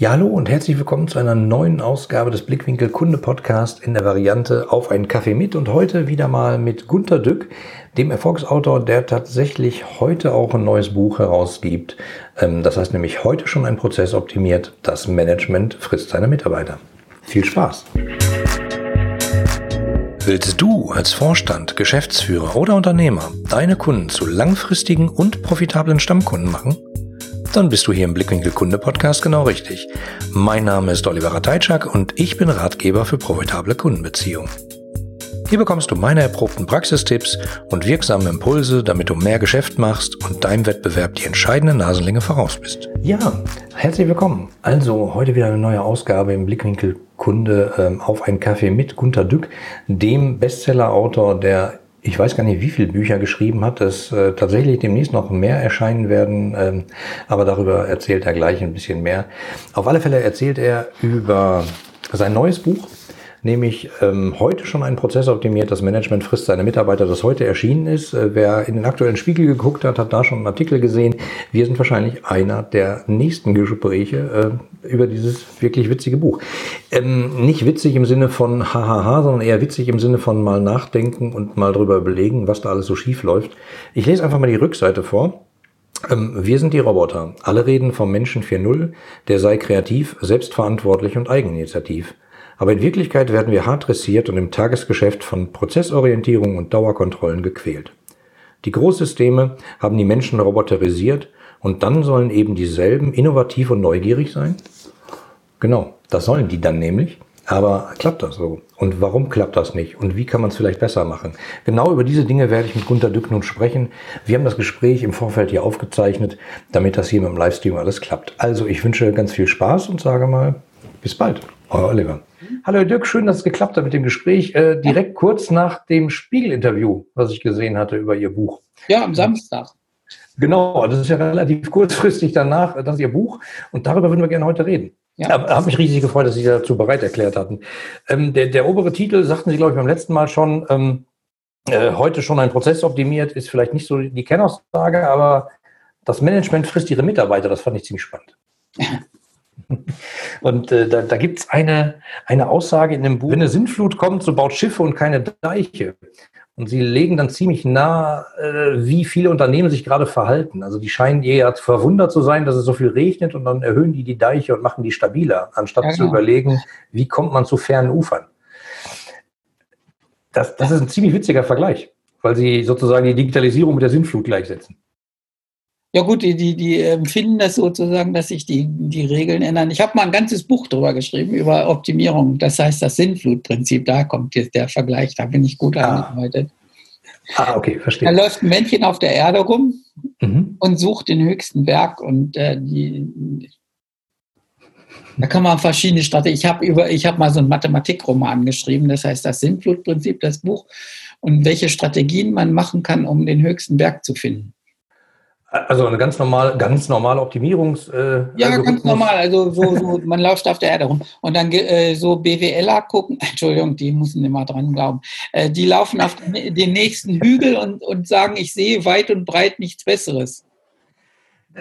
Ja, hallo und herzlich willkommen zu einer neuen Ausgabe des Blickwinkel Kunde Podcast in der Variante auf einen Kaffee mit und heute wieder mal mit Gunter Dück, dem Erfolgsautor, der tatsächlich heute auch ein neues Buch herausgibt. Ähm, das heißt nämlich heute schon ein Prozess optimiert. Das Management frisst seine Mitarbeiter. Viel Spaß! Willst du als Vorstand, Geschäftsführer oder Unternehmer deine Kunden zu langfristigen und profitablen Stammkunden machen? Dann bist du hier im Blickwinkel Kunde Podcast genau richtig. Mein Name ist Oliver Rateitschak und ich bin Ratgeber für profitable Kundenbeziehungen. Hier bekommst du meine erprobten Praxistipps und wirksame Impulse, damit du mehr Geschäft machst und deinem Wettbewerb die entscheidende Nasenlänge voraus bist. Ja, herzlich willkommen. Also heute wieder eine neue Ausgabe im Blickwinkel Kunde ähm, auf einen Kaffee mit Gunter Dück, dem Bestsellerautor, der ich weiß gar nicht, wie viele Bücher geschrieben hat, dass äh, tatsächlich demnächst noch mehr erscheinen werden, ähm, aber darüber erzählt er gleich ein bisschen mehr. Auf alle Fälle erzählt er über sein neues Buch, nämlich ähm, heute schon ein Prozess optimiert. Das Management frisst seine Mitarbeiter, das heute erschienen ist. Äh, wer in den aktuellen Spiegel geguckt hat, hat da schon einen Artikel gesehen. Wir sind wahrscheinlich einer der nächsten Gespräche äh, über dieses wirklich witzige Buch. Ähm, nicht witzig im Sinne von hahaha, sondern eher witzig im Sinne von mal nachdenken und mal drüber überlegen, was da alles so schief läuft. Ich lese einfach mal die Rückseite vor. Ähm, wir sind die Roboter. Alle reden vom Menschen 4.0, der sei kreativ, selbstverantwortlich und eigeninitiativ. Aber in Wirklichkeit werden wir hart dressiert und im Tagesgeschäft von Prozessorientierung und Dauerkontrollen gequält. Die Großsysteme haben die Menschen roboterisiert und dann sollen eben dieselben innovativ und neugierig sein? Genau, das sollen die dann nämlich. Aber klappt das so? Und warum klappt das nicht? Und wie kann man es vielleicht besser machen? Genau über diese Dinge werde ich mit Gunter Dück nun sprechen. Wir haben das Gespräch im Vorfeld hier aufgezeichnet, damit das hier mit dem Livestream alles klappt. Also ich wünsche ganz viel Spaß und sage mal, bis bald. Euer Oliver. Hallo Dirk, schön, dass es geklappt hat mit dem Gespräch. Äh, direkt kurz nach dem Spiegel-Interview, was ich gesehen hatte über Ihr Buch. Ja, am Samstag. Genau, das ist ja relativ kurzfristig danach, das ist Ihr Buch. Und darüber würden wir gerne heute reden. Ja. Äh, Habe mich riesig gefreut, dass Sie sich dazu bereit erklärt hatten. Ähm, der, der obere Titel, sagten Sie, glaube ich, beim letzten Mal schon, ähm, äh, heute schon ein Prozess optimiert, ist vielleicht nicht so die Kernaussage, aber das Management frisst Ihre Mitarbeiter. Das fand ich ziemlich spannend. Und äh, da, da gibt es eine, eine Aussage in dem Buch, wenn eine Sintflut kommt, so baut Schiffe und keine Deiche. Und sie legen dann ziemlich nah, äh, wie viele Unternehmen sich gerade verhalten. Also die scheinen eher verwundert zu sein, dass es so viel regnet und dann erhöhen die die Deiche und machen die stabiler, anstatt ja, genau. zu überlegen, wie kommt man zu fernen Ufern. Das, das ist ein ziemlich witziger Vergleich, weil sie sozusagen die Digitalisierung mit der Sintflut gleichsetzen. Ja gut, die, die, die empfinden das sozusagen, dass sich die, die Regeln ändern. Ich habe mal ein ganzes Buch darüber geschrieben, über Optimierung. Das heißt das Sinnflutprinzip. Da kommt jetzt der Vergleich, da bin ich gut ah. angearbeitet. Ah, okay, verstehe. Da läuft ein Männchen auf der Erde rum mhm. und sucht den höchsten Berg und äh, die, da kann man verschiedene Strategien. Ich habe über, ich habe mal so einen Mathematikroman geschrieben, das heißt das Sinnflutprinzip, das Buch, und welche Strategien man machen kann, um den höchsten Berg zu finden. Also eine ganz normale, ganz normale Optimierungs. Äh, ja, also ganz normal. Also so, so man läuft auf der Erde rum und dann äh, so BWLer gucken. Entschuldigung, die müssen immer dran glauben. Äh, die laufen auf den nächsten Hügel und, und sagen, ich sehe weit und breit nichts Besseres.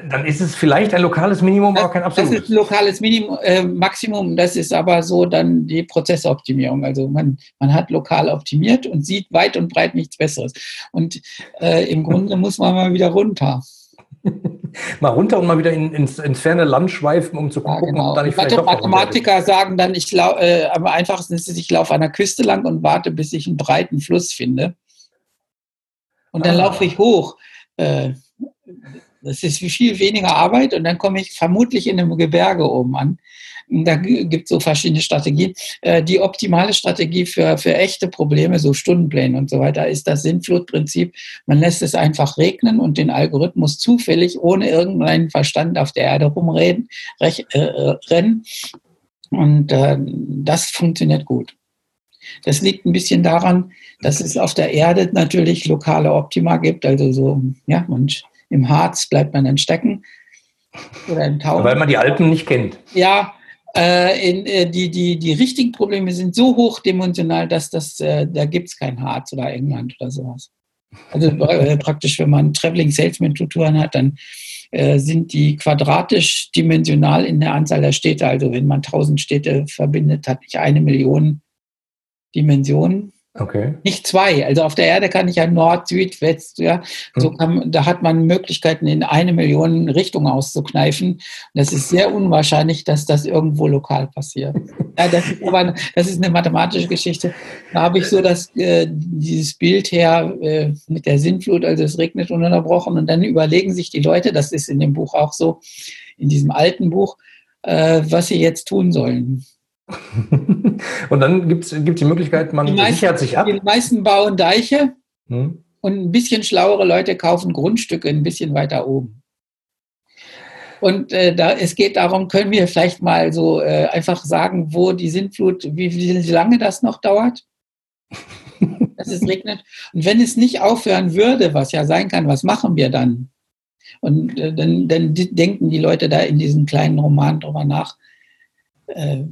Dann ist es vielleicht ein lokales Minimum, das, aber kein absolutes. Das ist ein lokales Minimum, äh, Maximum. Das ist aber so dann die Prozessoptimierung. Also man, man hat lokal optimiert und sieht weit und breit nichts Besseres. Und äh, im Grunde muss man mal wieder runter. mal runter und mal wieder in, ins, ins ferne Land schweifen, um zu gucken, ja, genau. ob da nicht vielleicht Mathematiker sagen dann, ich lau, äh, am einfachsten ist es, ich laufe an der Küste lang und warte, bis ich einen breiten Fluss finde. Und dann ah. laufe ich hoch. Äh, das ist viel weniger Arbeit und dann komme ich vermutlich in einem Gebirge oben an. Da gibt es so verschiedene Strategien. Äh, die optimale Strategie für, für echte Probleme, so Stundenpläne und so weiter, ist das Sinnflutprinzip. Man lässt es einfach regnen und den Algorithmus zufällig ohne irgendeinen Verstand auf der Erde rumreden, rech, äh, äh, rennen. Und äh, das funktioniert gut. Das liegt ein bisschen daran, dass es auf der Erde natürlich lokale Optima gibt, also so, ja, und im Harz bleibt man dann stecken. Oder im Tau. Weil man die Alpen nicht kennt. Ja, äh, in, äh, die, die, die richtigen Probleme sind so hochdimensional, dass das, äh, da gibt es kein Harz oder England oder sowas. Also äh, praktisch, wenn man Traveling Salesman Tutoren hat, dann äh, sind die quadratisch dimensional in der Anzahl der Städte. Also wenn man tausend Städte verbindet, hat nicht eine Million Dimensionen. Okay. Nicht zwei. Also auf der Erde kann ich ja Nord, Süd, West, ja. So Mhm. kann, da hat man Möglichkeiten, in eine Million Richtungen auszukneifen. Und das ist sehr unwahrscheinlich, dass das irgendwo lokal passiert. Ja, das ist aber das ist eine mathematische Geschichte. Da habe ich so das, äh, dieses Bild her äh, mit der Sintflut, also es regnet ununterbrochen und dann überlegen sich die Leute, das ist in dem Buch auch so, in diesem alten Buch, äh, was sie jetzt tun sollen. Und dann gibt es die Möglichkeit, man Die meisten, sichert sich ab. die meisten bauen Deiche, Hm? Und ein bisschen schlauere Leute kaufen Grundstücke ein bisschen weiter oben. Und äh, da, es geht darum, können wir vielleicht mal so äh, einfach sagen, wo die Sintflut, wie, wie lange das noch dauert, dass es regnet. Und wenn es nicht aufhören würde, was ja sein kann, was machen wir dann? Und äh, dann, dann denken die Leute da in diesem kleinen Roman drüber nach, äh,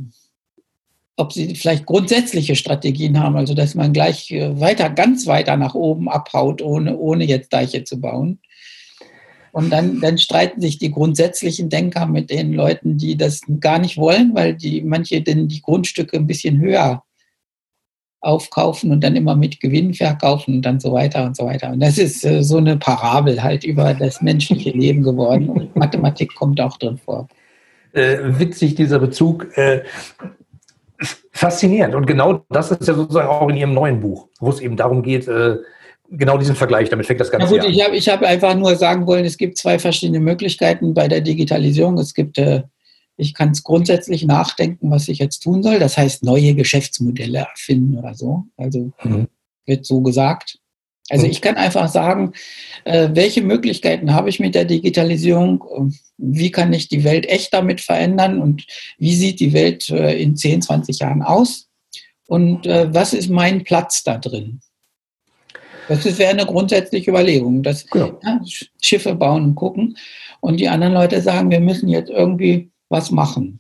ob sie vielleicht grundsätzliche Strategien haben, also dass man gleich äh, weiter, ganz weiter nach oben abhaut, ohne, ohne jetzt Deiche zu bauen. Und dann, dann streiten sich die grundsätzlichen Denker mit den Leuten, die das gar nicht wollen, weil die manche denn die Grundstücke ein bisschen höher aufkaufen und dann immer mit Gewinn verkaufen und dann so weiter und so weiter. Und das ist äh, so eine Parabel halt über das menschliche Leben geworden. Und Mathematik kommt auch drin vor. Äh, witzig, dieser Bezug. Äh, faszinierend. Und genau das ist ja sozusagen auch in Ihrem neuen Buch, wo es eben darum geht, äh, genau diesen Vergleich, damit fängt das Na Ganze gut, an. ich habe ich hab einfach nur sagen wollen, es gibt zwei verschiedene Möglichkeiten bei der Digitalisierung. Es gibt, äh, ich kann es grundsätzlich nachdenken, was ich jetzt tun soll. Das heißt, neue Geschäftsmodelle erfinden oder so. Also Mhm. wird so gesagt. Also Mhm. ich kann einfach sagen, äh, welche Möglichkeiten habe ich mit der Digitalisierung? Wie kann ich die Welt echt damit verändern? Und wie sieht die Welt äh, in 10, 20 Jahren aus? Und äh, was ist mein Platz da drin? Das ist- wäre eine grundsätzliche Überlegung. Das, Genau. ja, Sch- Schiffe bauen und gucken. Und die anderen Leute sagen, wir müssen jetzt irgendwie was machen.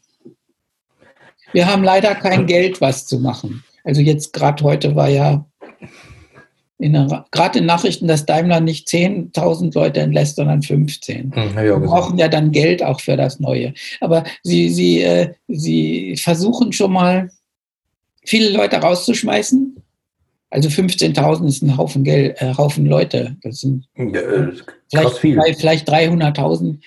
Wir haben leider kein Geld, was zu machen. Also jetzt gerade heute war ja gerade in Nachrichten, dass Daimler nicht 10.000 Leute entlässt, sondern 15. Hm, Wir gesehen. brauchen ja dann Geld auch für das Neue. Aber sie, sie, äh, sie versuchen schon mal, viele Leute rauszuschmeißen. Also 15.000 ist ein Haufen Geld, äh, Haufen Leute. Das sind Ja, äh, vielleicht, vielleicht 300.000.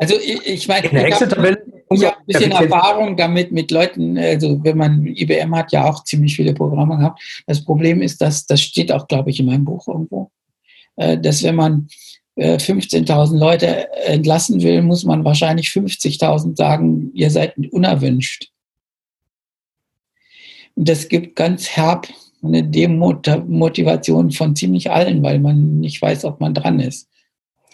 Also ich, ich meine, In der Excel-Tabelle. Ich habe ein bisschen Effizient- Erfahrung damit mit Leuten, also wenn man, IBM hat ja auch ziemlich viele Programme gehabt. Das Problem ist, dass, das steht auch, glaube ich, in meinem Buch irgendwo, äh, dass wenn man äh, 15.000 Leute entlassen will, muss man wahrscheinlich 50.000 sagen, ihr seid unerwünscht. Und das gibt ganz herb eine Demotivation von ziemlich allen, weil man nicht weiß, ob man dran ist.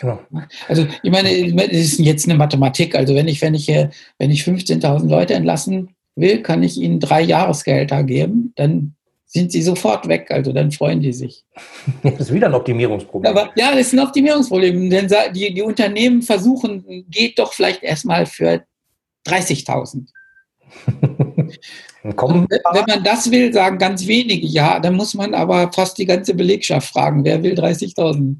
Genau. Also ich meine, es ist jetzt eine Mathematik. Also wenn ich, wenn ich, äh, wenn ich 15.000 Leute entlassen will, kann ich ihnen drei Jahresgehälter geben, dann sind sie sofort weg. Also dann freuen die sich. Das ist wieder ein Optimierungsproblem. Aber ja, das ist ein Optimierungsproblem. Denn die, die Unternehmen versuchen, geht doch vielleicht erstmal für 30.000. Dann kommen, Und Wenn man das will, sagen ganz wenige ja. Dann muss man aber fast die ganze Belegschaft fragen, wer will 30.000?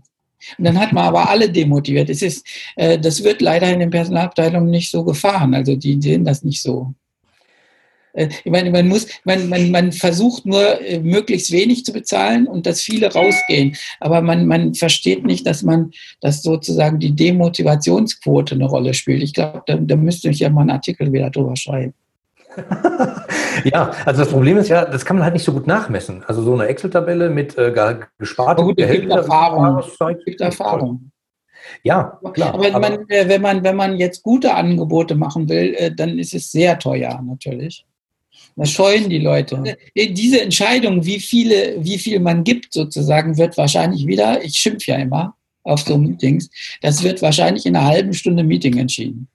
Und dann hat man aber alle demotiviert. Es ist, äh, das wird leider in den Personalabteilungen nicht so gefahren. Also die sehen das nicht so. Äh, Ich meine, man muss, man, man, man versucht nur äh, möglichst wenig zu bezahlen und dass viele rausgehen. Aber man, man versteht nicht, dass man, dass sozusagen die Demotivationsquote eine Rolle spielt. Ich glaube, da, da müsste ich ja mal einen Artikel wieder drüber schreiben. ja, also das Problem ist ja, das kann man halt nicht so gut nachmessen. Also so eine Excel-Tabelle mit äh, ge- gesparten Aber gut, es gibt Erfahrung. Gibt Erfahrung. Ja, klar. Aber, man, äh, wenn, man, wenn man jetzt gute Angebote machen will, äh, dann ist es sehr teuer natürlich. Das scheuen die Leute. Äh, Diese Entscheidung, wie, viele, wie viel man gibt, sozusagen, wird wahrscheinlich wieder, ich schimpfe ja immer auf so Meetings, das wird wahrscheinlich in einer halben Stunde Meeting entschieden.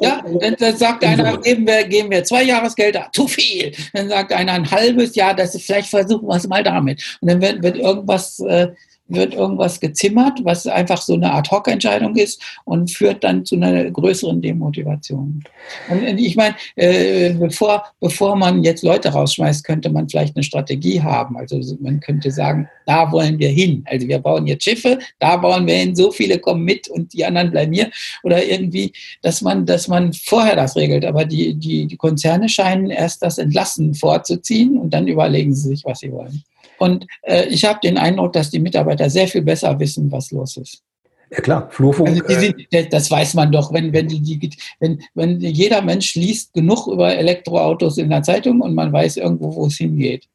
Ja, dann, dann sagt In einer, geben wir, geben wir zwei Jahresgelder, zu viel. Dann sagt einer ein halbes Jahr, das ist, vielleicht versuchen wir es mal damit. Und dann wird, wird irgendwas, äh, wird irgendwas gezimmert, was einfach so eine Ad-Hoc-Entscheidung ist und führt dann zu einer größeren Demotivation. Und ich meine, äh, bevor, bevor man jetzt Leute rausschmeißt, könnte man vielleicht eine Strategie haben. Also man könnte sagen, da wollen wir hin. Also wir bauen jetzt Schiffe, da bauen wir hin, so viele kommen mit und die anderen bleiben hier. Oder irgendwie, dass man, dass man vorher das regelt. Aber die, die, die Konzerne scheinen erst das Entlassen vorzuziehen und dann überlegen sie sich, was sie wollen. Und äh, ich habe den Eindruck, dass die Mitarbeiter sehr viel besser wissen, was los ist. Ja klar, Flurfunk. Also sind, äh, das weiß man doch, wenn, wenn, die, die, wenn, wenn jeder Mensch liest genug über Elektroautos in der Zeitung und man weiß irgendwo, wo es hingeht.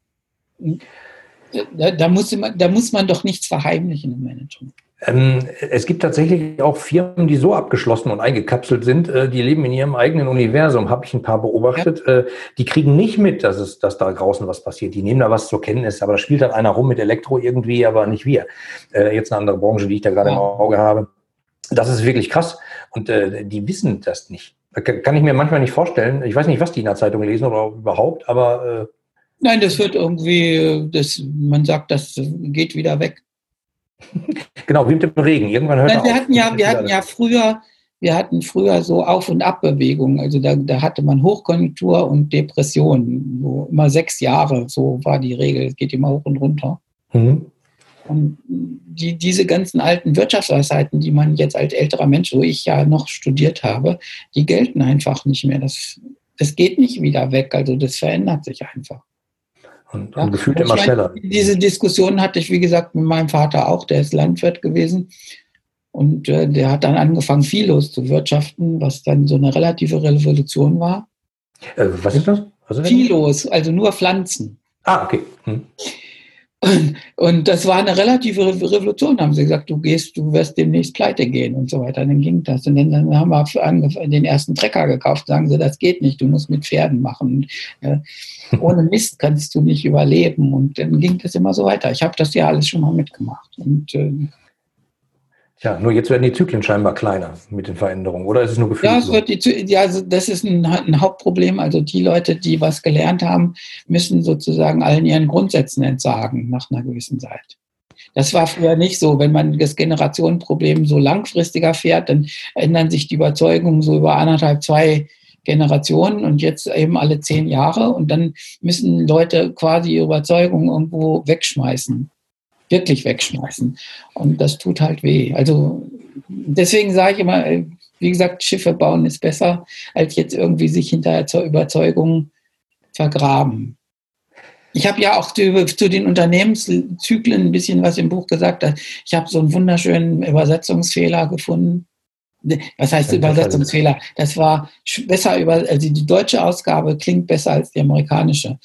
Da, da, muss man, da muss man doch nichts verheimlichen im Management. Ähm, es gibt tatsächlich auch Firmen, die so abgeschlossen und eingekapselt sind, äh, die leben in ihrem eigenen Universum, habe ich ein paar beobachtet. Ja. Äh, die kriegen nicht mit, dass, es, dass da draußen was passiert. Die nehmen da was zur Kenntnis, aber da spielt halt einer rum mit Elektro irgendwie, aber nicht wir. Äh, jetzt eine andere Branche, die ich da gerade ja. im Auge habe. Das ist wirklich krass und die wissen das nicht. Kann ich mir manchmal nicht vorstellen. Ich weiß nicht, was die in der Zeitung lesen oder überhaupt, aber. Nein, das wird irgendwie, das, man sagt, das geht wieder weg. Genau, wie mit dem Regen. Irgendwann hört Nein, wir hatten ja, wir hatten ja früher, wir hatten früher so Auf- und Abbewegungen. Also da, da hatte man Hochkonjunktur und Depression. So immer sechs Jahre, so war die Regel. Es geht immer hoch und runter. Mhm. Und die, diese ganzen alten Wirtschaftsweisheiten, die man jetzt als älterer Mensch, wo ich ja noch studiert habe, die gelten einfach nicht mehr. Das, das geht nicht wieder weg. Also das verändert sich einfach. Und, ja. und gefühlt immer schneller. Diese Diskussion hatte ich, wie gesagt, mit meinem Vater auch, der ist Landwirt gewesen. Und äh, der hat dann angefangen, viellos zu wirtschaften, was dann so eine relative Revolution war. Äh, was ist das? Viellos, also nur Pflanzen. Ah, okay. Hm. Und, und, das war eine relative Revolution, haben sie gesagt, du gehst, du wirst demnächst pleite gehen und so weiter. Dann ging das. Und dann, dann haben wir den ersten Trecker gekauft, sagen sie, das geht nicht, du musst mit Pferden machen. Äh, ohne Mist kannst du nicht überleben. Und dann ging das immer so weiter. Ich habe das ja alles schon mal mitgemacht. Und äh, Tja, nur jetzt werden die Zyklen scheinbar kleiner mit den Veränderungen, oder ist es nur Gefühl? Ja, wird die, ja also das ist ein, ein, Hauptproblem. Also die Leute, die was gelernt haben, müssen sozusagen allen ihren Grundsätzen entsagen nach einer gewissen Zeit. Das war früher nicht so. Wenn man das Generationenproblem so langfristiger fährt, dann ändern sich die Überzeugungen so über anderthalb, zwei Generationen und jetzt eben alle zehn Jahre. Und dann müssen Leute quasi ihre Überzeugungen irgendwo wegschmeißen wirklich wegschmeißen. Und das tut halt weh. Also deswegen sage ich immer, wie gesagt, Schiffe bauen ist besser, als jetzt irgendwie sich hinterher zur Überzeugung vergraben. Ich habe ja auch zu, zu, den Unternehmenszyklen ein bisschen was im Buch gesagt. Ich habe so einen wunderschönen Übersetzungsfehler gefunden. Was heißt Übersetzungsfehler? Das war besser über, also die deutsche Ausgabe klingt besser als die amerikanische.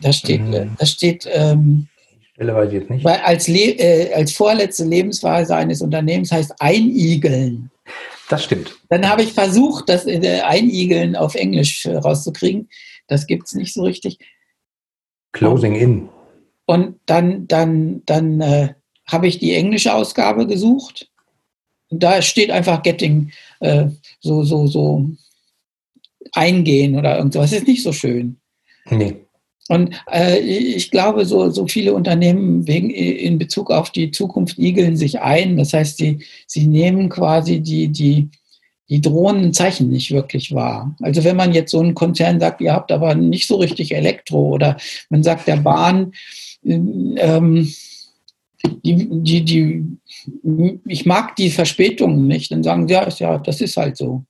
Da steht, mhm. da steht ähm, Stelle weiß ich jetzt nicht. Weil als, äh, als vorletzte Lebensweise eines Unternehmens heißt einigeln. Das stimmt. Dann habe ich versucht, das äh, Einigeln auf Englisch äh, rauszukriegen. Das gibt es nicht so richtig. Closing in. Und dann, dann, dann äh, habe ich die englische Ausgabe gesucht. Und da steht einfach Getting äh, so, so, so eingehen oder irgendwas. Das ist nicht so schön. Nee. Und äh, ich glaube, so, so viele Unternehmen wegen, in Bezug auf die Zukunft igeln sich ein. Das heißt, sie, sie nehmen quasi die, die, die drohenden Zeichen nicht wirklich wahr. Also wenn man jetzt so einen Konzern sagt, ihr habt aber nicht so richtig Elektro oder man sagt der Bahn, ähm, die, die, die, ich mag die Verspätungen nicht, dann sagen sie, ja, ja, das ist halt so.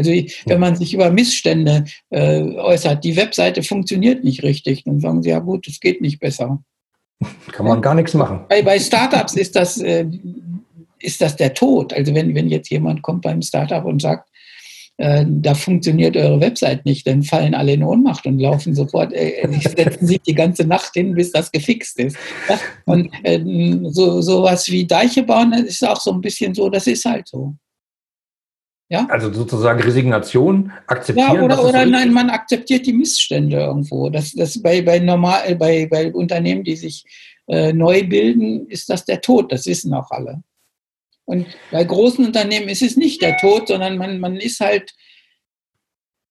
Also wenn man sich über Missstände äh, äußert, die Webseite funktioniert nicht richtig, dann sagen sie, ja gut, es geht nicht besser. Kann man gar nichts machen. Bei, bei Startups ist das, äh, ist das der Tod. Also wenn, wenn jetzt jemand kommt beim Startup und sagt, äh, da funktioniert eure Website nicht, dann fallen alle in Ohnmacht und laufen sofort, äh, setzen sich die ganze Nacht hin, bis das gefixt ist. Ja? Und äh, so sowas wie Deiche bauen ist auch so ein bisschen so, das ist halt so. Ja? Also sozusagen Resignation, akzeptieren. Ja, oder, oder nein, man akzeptiert die Missstände irgendwo. Das, das bei, bei, normal, bei, bei Unternehmen, die sich äh, neu bilden, ist das der Tod. Das wissen auch alle. Und bei großen Unternehmen ist es nicht der Tod, sondern man, man ist halt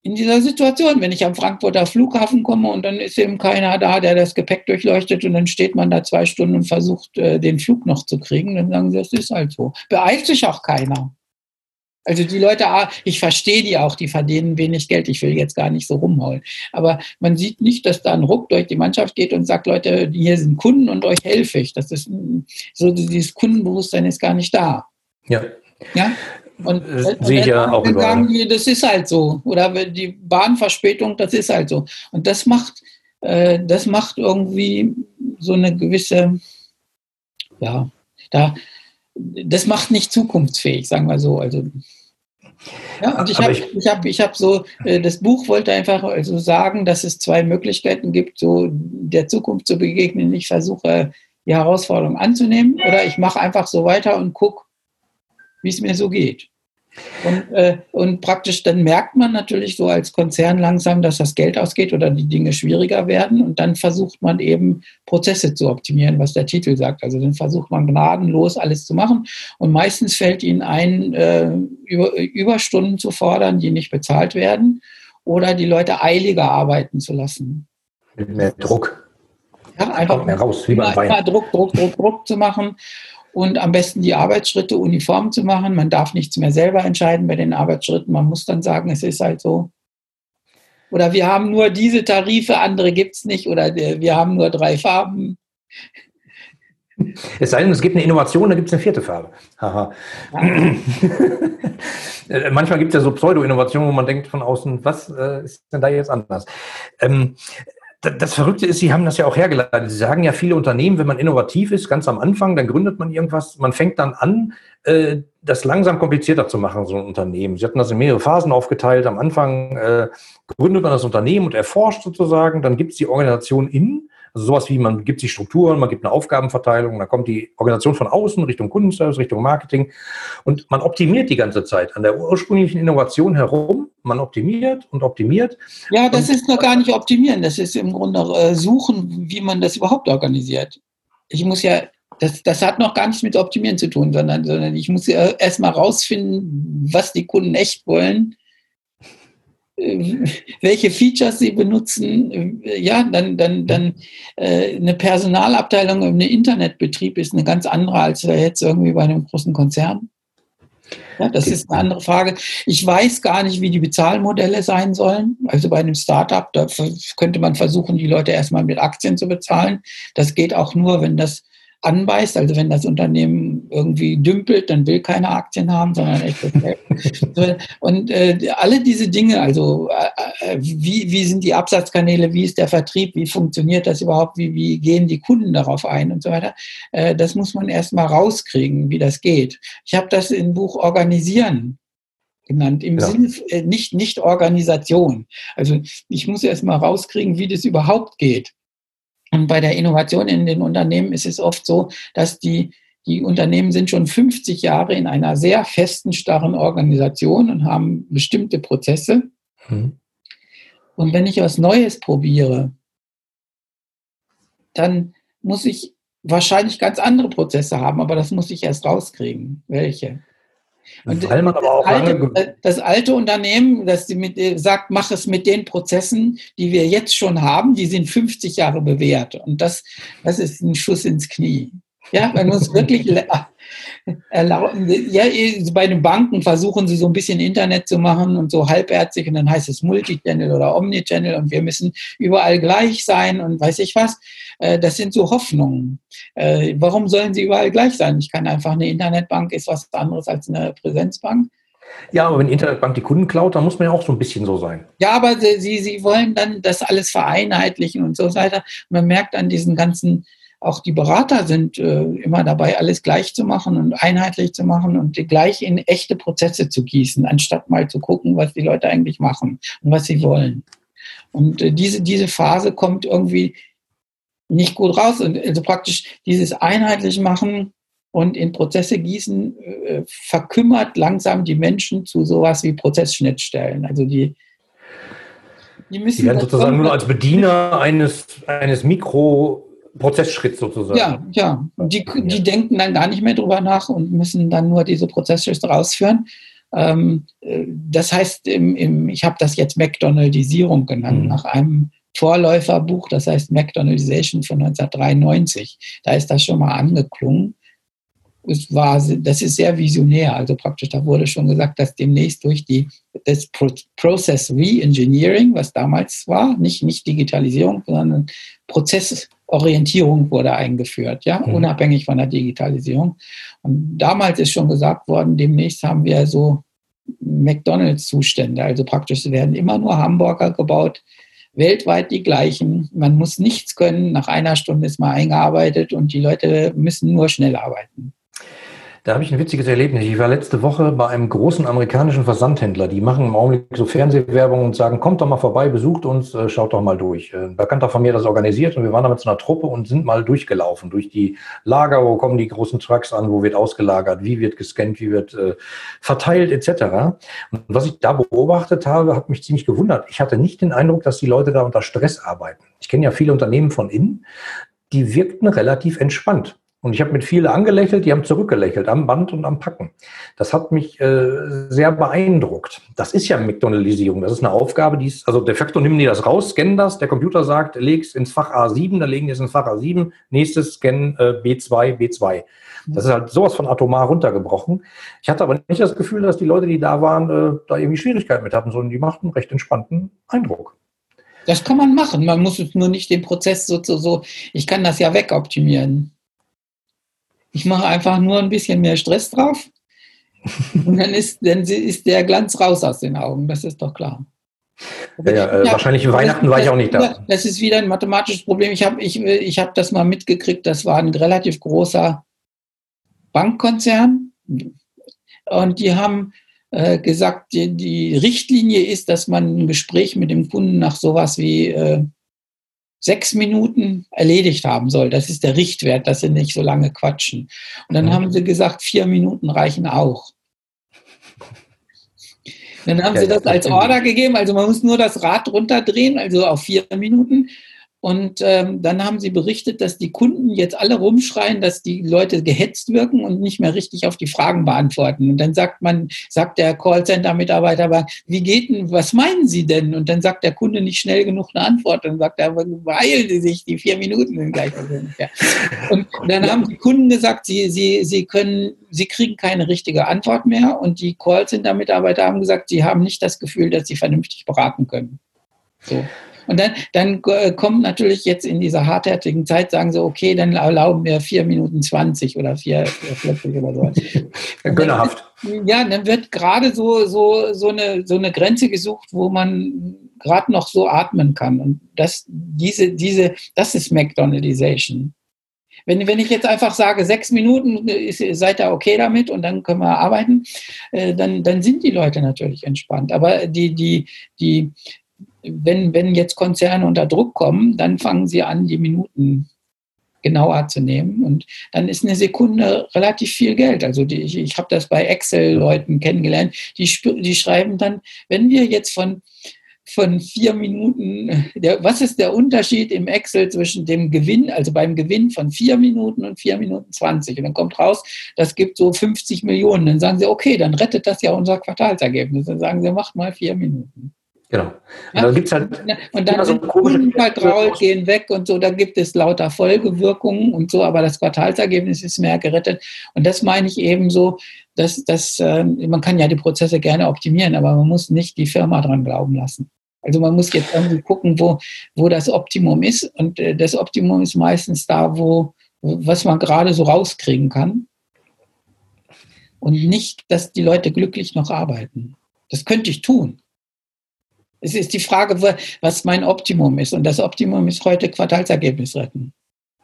in dieser Situation, wenn ich am Frankfurter Flughafen komme und dann ist eben keiner da, der das Gepäck durchleuchtet und dann steht man da zwei Stunden und versucht, äh, den Flug noch zu kriegen, dann sagen sie, das ist halt so. Beeilt sich auch keiner. Also die Leute, ah, ich verstehe die auch, die verdienen wenig Geld. Ich will jetzt gar nicht so rumholen. Aber man sieht nicht, dass da ein Ruck durch die Mannschaft geht und sagt, Leute, hier sind Kunden und euch helfe ich. Das ist so dieses Kundenbewusstsein ist gar nicht da. Ja. Ja. Und sehe ich ja auch sagen die, das ist halt so. Oder die Bahnverspätung, das ist halt so. Und das macht, äh, das macht irgendwie so eine gewisse, ja, da, das macht nicht zukunftsfähig, sagen wir so. Also, ja, und ich habe ich, ich hab, ich hab so, äh, das Buch wollte einfach also sagen, dass es zwei Möglichkeiten gibt, so der Zukunft zu begegnen. Ich versuche, die Herausforderung anzunehmen oder ich mache einfach so weiter und gucke, wie es mir so geht. Und, äh, und praktisch dann merkt man natürlich so als Konzern langsam, dass das Geld ausgeht oder die Dinge schwieriger werden. Und dann versucht man eben Prozesse zu optimieren, was der Titel sagt. Also dann versucht man gnadenlos alles zu machen. Und meistens fällt ihnen ein, äh, über, Überstunden zu fordern, die nicht bezahlt werden oder die Leute eiliger arbeiten zu lassen. Mit mehr Druck. Ja, einfach mehr raus, wie beim Wein. Druck, Druck, Druck, Druck zu machen und am besten die Arbeitsschritte uniform zu machen. Man darf nichts mehr selber entscheiden bei den Arbeitsschritten. Man muss dann sagen, es ist halt so. Oder wir haben nur diese Tarife, andere gibt es nicht. Oder wir haben nur drei Farben. Es sei denn, es gibt eine Innovation, da gibt es eine vierte Farbe. Haha. Manchmal gibt es ja so Pseudo-Innovationen, wo man denkt von außen, was äh, ist denn da jetzt anders? Ähm, das Verrückte ist, Sie haben das ja auch hergeleitet. Sie sagen ja, viele Unternehmen, wenn man innovativ ist, ganz am Anfang, dann gründet man irgendwas, man fängt dann an, äh, das langsam komplizierter zu machen, so ein Unternehmen. Sie hatten das in mehrere Phasen aufgeteilt. Am Anfang äh, gründet man das Unternehmen und erforscht sozusagen, dann gibt es die Organisation innen also sowas wie, man gibt sich Strukturen, man gibt eine Aufgabenverteilung, dann kommt die Organisation von außen Richtung Kundenservice, Richtung Marketing und man optimiert die ganze Zeit an der ursprünglichen Innovation herum. Man optimiert und optimiert. Ja, das ist noch gar nicht optimieren, das ist im Grunde äh, suchen, wie man das überhaupt organisiert. Ich muss ja das, das hat noch gar nichts mit Optimieren zu tun, sondern, sondern ich muss ja erstmal rausfinden, was die Kunden echt wollen welche Features sie benutzen. Ja, dann, dann, dann äh, eine Personalabteilung im Internetbetrieb ist eine ganz andere als jetzt irgendwie bei einem großen Konzern. Ja, das ist eine andere Frage. Ich weiß gar nicht, wie die Bezahlmodelle sein sollen. Also bei einem Startup, da könnte man versuchen, die Leute erstmal mit Aktien zu bezahlen. Das geht auch nur, wenn das anbeißt. Also wenn das Unternehmen irgendwie dümpelt, dann will keine Aktien haben, sondern echtes Geld. Und äh, alle diese Dinge, also äh, äh, wie, wie sind die Absatzkanäle, wie ist der Vertrieb, wie funktioniert das überhaupt, wie, wie gehen die Kunden darauf ein und so weiter, äh, das muss man erstmal rauskriegen, wie das geht. Ich habe das im Buch Organisieren genannt, im ja. Sinne äh, nicht, nicht Organisation. Also ich muss erstmal rauskriegen, wie das überhaupt geht. Und bei der Innovation in den Unternehmen ist es oft so, dass die, die Unternehmen sind schon 50 Jahre in einer sehr festen, starren Organisation und haben bestimmte Prozesse. Mhm. Und wenn ich was Neues probiere, dann muss ich wahrscheinlich ganz andere Prozesse haben, aber das muss ich erst rauskriegen. Welche? Und Weil man aber auch alte, das alte Unternehmen, das mit, äh, sagt, mach es mit den Prozessen, die wir jetzt schon haben, die sind 50 Jahre bewährt. Und das, das ist ein Schuss ins Knie. Ja, man muss wirklich erlauben. Ja, bei den Banken versuchen sie so ein bisschen Internet zu machen und so halbherzig und dann heißt es Multichannel oder Omnichannel und wir müssen überall gleich sein und weiß ich was. Äh, das sind so Hoffnungen. Äh, warum sollen sie überall gleich sein? Ich kann einfach eine Internetbank ist was anderes als eine Präsenzbank. Ja, aber wenn die Internetbank die Kunden klaut, dann muss man ja auch so ein bisschen so sein. Ja, aber sie, sie wollen dann das alles vereinheitlichen und so weiter. Man merkt an diesen ganzen auch die Berater sind äh, immer dabei, alles gleich zu machen und einheitlich zu machen und gleich in echte Prozesse zu gießen, anstatt mal zu gucken, was die Leute eigentlich machen und was sie wollen. Und äh, diese, diese Phase kommt irgendwie nicht gut raus. Und also praktisch dieses einheitlich machen und in Prozesse gießen äh, verkümmert langsam die Menschen zu sowas wie Prozessschnittstellen. Also die, die müssen. Die werden sozusagen nur als Bediener eines, eines Mikro- Prozessschritt sozusagen. Ja, ja. Die, die denken dann gar nicht mehr drüber nach und müssen dann nur diese Prozessschritte rausführen. Ähm, äh, das heißt, im, im, ich habe das jetzt McDonaldisierung genannt, mhm. nach einem Vorläuferbuch, das heißt McDonaldization von 1993. Da ist das schon mal angeklungen. Es war, das ist sehr visionär. Also praktisch, da wurde schon gesagt, dass demnächst durch die, das Process Re-Engineering, was damals war, nicht, nicht Digitalisierung, sondern Prozessorientierung wurde eingeführt, ja, mhm. unabhängig von der Digitalisierung. Und damals ist schon gesagt worden, demnächst haben wir so McDonalds-Zustände. Also praktisch werden immer nur Hamburger gebaut, weltweit die gleichen. Man muss nichts können. Nach einer Stunde ist man eingearbeitet und die Leute müssen nur schnell arbeiten. Da habe ich ein witziges Erlebnis. Ich war letzte Woche bei einem großen amerikanischen Versandhändler. Die machen im Augenblick so Fernsehwerbung und sagen, kommt doch mal vorbei, besucht uns, äh, schaut doch mal durch. Ein Bekannter von mir das organisiert und wir waren da mit so einer Truppe und sind mal durchgelaufen durch die Lager, wo kommen die großen Trucks an, wo wird ausgelagert, wie wird gescannt, wie wird äh, verteilt etc. Und was ich da beobachtet habe, hat mich ziemlich gewundert. Ich hatte nicht den Eindruck, dass die Leute da unter Stress arbeiten. Ich kenne ja viele Unternehmen von innen, die wirkten relativ entspannt. Und ich habe mit vielen angelächelt, die haben zurückgelächelt am Band und am Packen. Das hat mich äh, sehr beeindruckt. Das ist ja McDonaldisierung. Das ist eine Aufgabe, die ist, also de facto nehmen die das raus, scannen das, der Computer sagt, leg's ins Fach A7, dann legen die es ins Fach A7, nächstes Scan äh, B2, B2. Das ist halt sowas von atomar runtergebrochen. Ich hatte aber nicht das Gefühl, dass die Leute, die da waren, äh, da irgendwie Schwierigkeiten mit hatten, sondern die machten einen recht entspannten Eindruck. Das kann man machen. Man muss nur nicht den Prozess so, so, so ich kann das ja wegoptimieren. Ich mache einfach nur ein bisschen mehr Stress drauf und dann ist, dann ist der Glanz raus aus den Augen, das ist doch klar. Ja, ja, äh, wahrscheinlich in Weihnachten war ich auch nicht da. Das ist wieder ein mathematisches Problem. Ich habe ich, ich hab das mal mitgekriegt, das war ein relativ großer Bankkonzern und die haben äh, gesagt, die, die, Richtlinie ist, dass man ein Gespräch mit dem Kunden nach sowas wie äh, sechs Minuten erledigt haben soll. Das ist der Richtwert, dass sie nicht so lange quatschen. Und dann mhm. haben sie gesagt, vier Minuten reichen auch. Dann haben ja, sie das als Order gegeben, also man muss nur das Rad runterdrehen, also auf vier Minuten. Und ähm, dann haben sie berichtet, dass die Kunden jetzt alle rumschreien, dass die Leute gehetzt wirken und nicht mehr richtig auf die Fragen beantworten. Und dann sagt man, sagt der Callcenter-Mitarbeiter, aber wie geht denn, was meinen Sie denn? Und dann sagt der Kunde nicht schnell genug eine Antwort. Dann sagt er, beeilen Sie sich, die vier Minuten sind gleich. Ja. Und dann haben die Kunden gesagt, sie, sie, sie können, sie kriegen keine richtige Antwort mehr. Und die Callcenter-Mitarbeiter haben gesagt, sie haben nicht das Gefühl, dass sie vernünftig beraten können. So. Und dann, dann äh, kommt natürlich jetzt in dieser hartherzigen Zeit, sagen sie, okay, dann erlauben wir 4 Minuten 20 oder 4, 40 oder so. Gönnerhaft. Ja, dann wird gerade so, so, so, eine, so eine Grenze gesucht, wo man gerade noch so atmen kann. Und das, diese, diese, das ist McDonaldization. Wenn, wenn ich jetzt einfach sage, sechs Minuten, ist, seid ihr okay damit und dann können wir arbeiten, äh, dann, dann sind die Leute natürlich entspannt. Aber die, die, die, wenn, wenn jetzt Konzerne unter Druck kommen, dann fangen sie an, die Minuten genauer zu nehmen. Und dann ist eine Sekunde relativ viel Geld. Also die, ich, ich habe das bei Excel-Leuten kennengelernt, die, die schreiben dann, wenn wir jetzt von, von vier Minuten, der, was ist der Unterschied im Excel zwischen dem Gewinn, also beim Gewinn von vier Minuten und vier Minuten zwanzig? Und dann kommt raus, das gibt so 50 Millionen. Dann sagen sie, okay, dann rettet das ja unser Quartalsergebnis. Dann sagen sie, macht mal vier Minuten. Genau. Und ja, dann gibt's halt und dann so sind Kunden vertraut, gehen weg und so, da gibt es lauter Folgewirkungen und so, aber das Quartalsergebnis ist mehr gerettet. Und das meine ich eben so, dass, dass äh, man kann ja die Prozesse gerne optimieren, aber man muss nicht die Firma dran glauben lassen. Also man muss jetzt irgendwie gucken, wo, wo das Optimum ist. Und äh, das Optimum ist meistens da, wo, was man gerade so rauskriegen kann. Und nicht, dass die Leute glücklich noch arbeiten. Das könnte ich tun. Es ist die Frage, was mein Optimum ist. Und das Optimum ist heute Quartalsergebnis retten.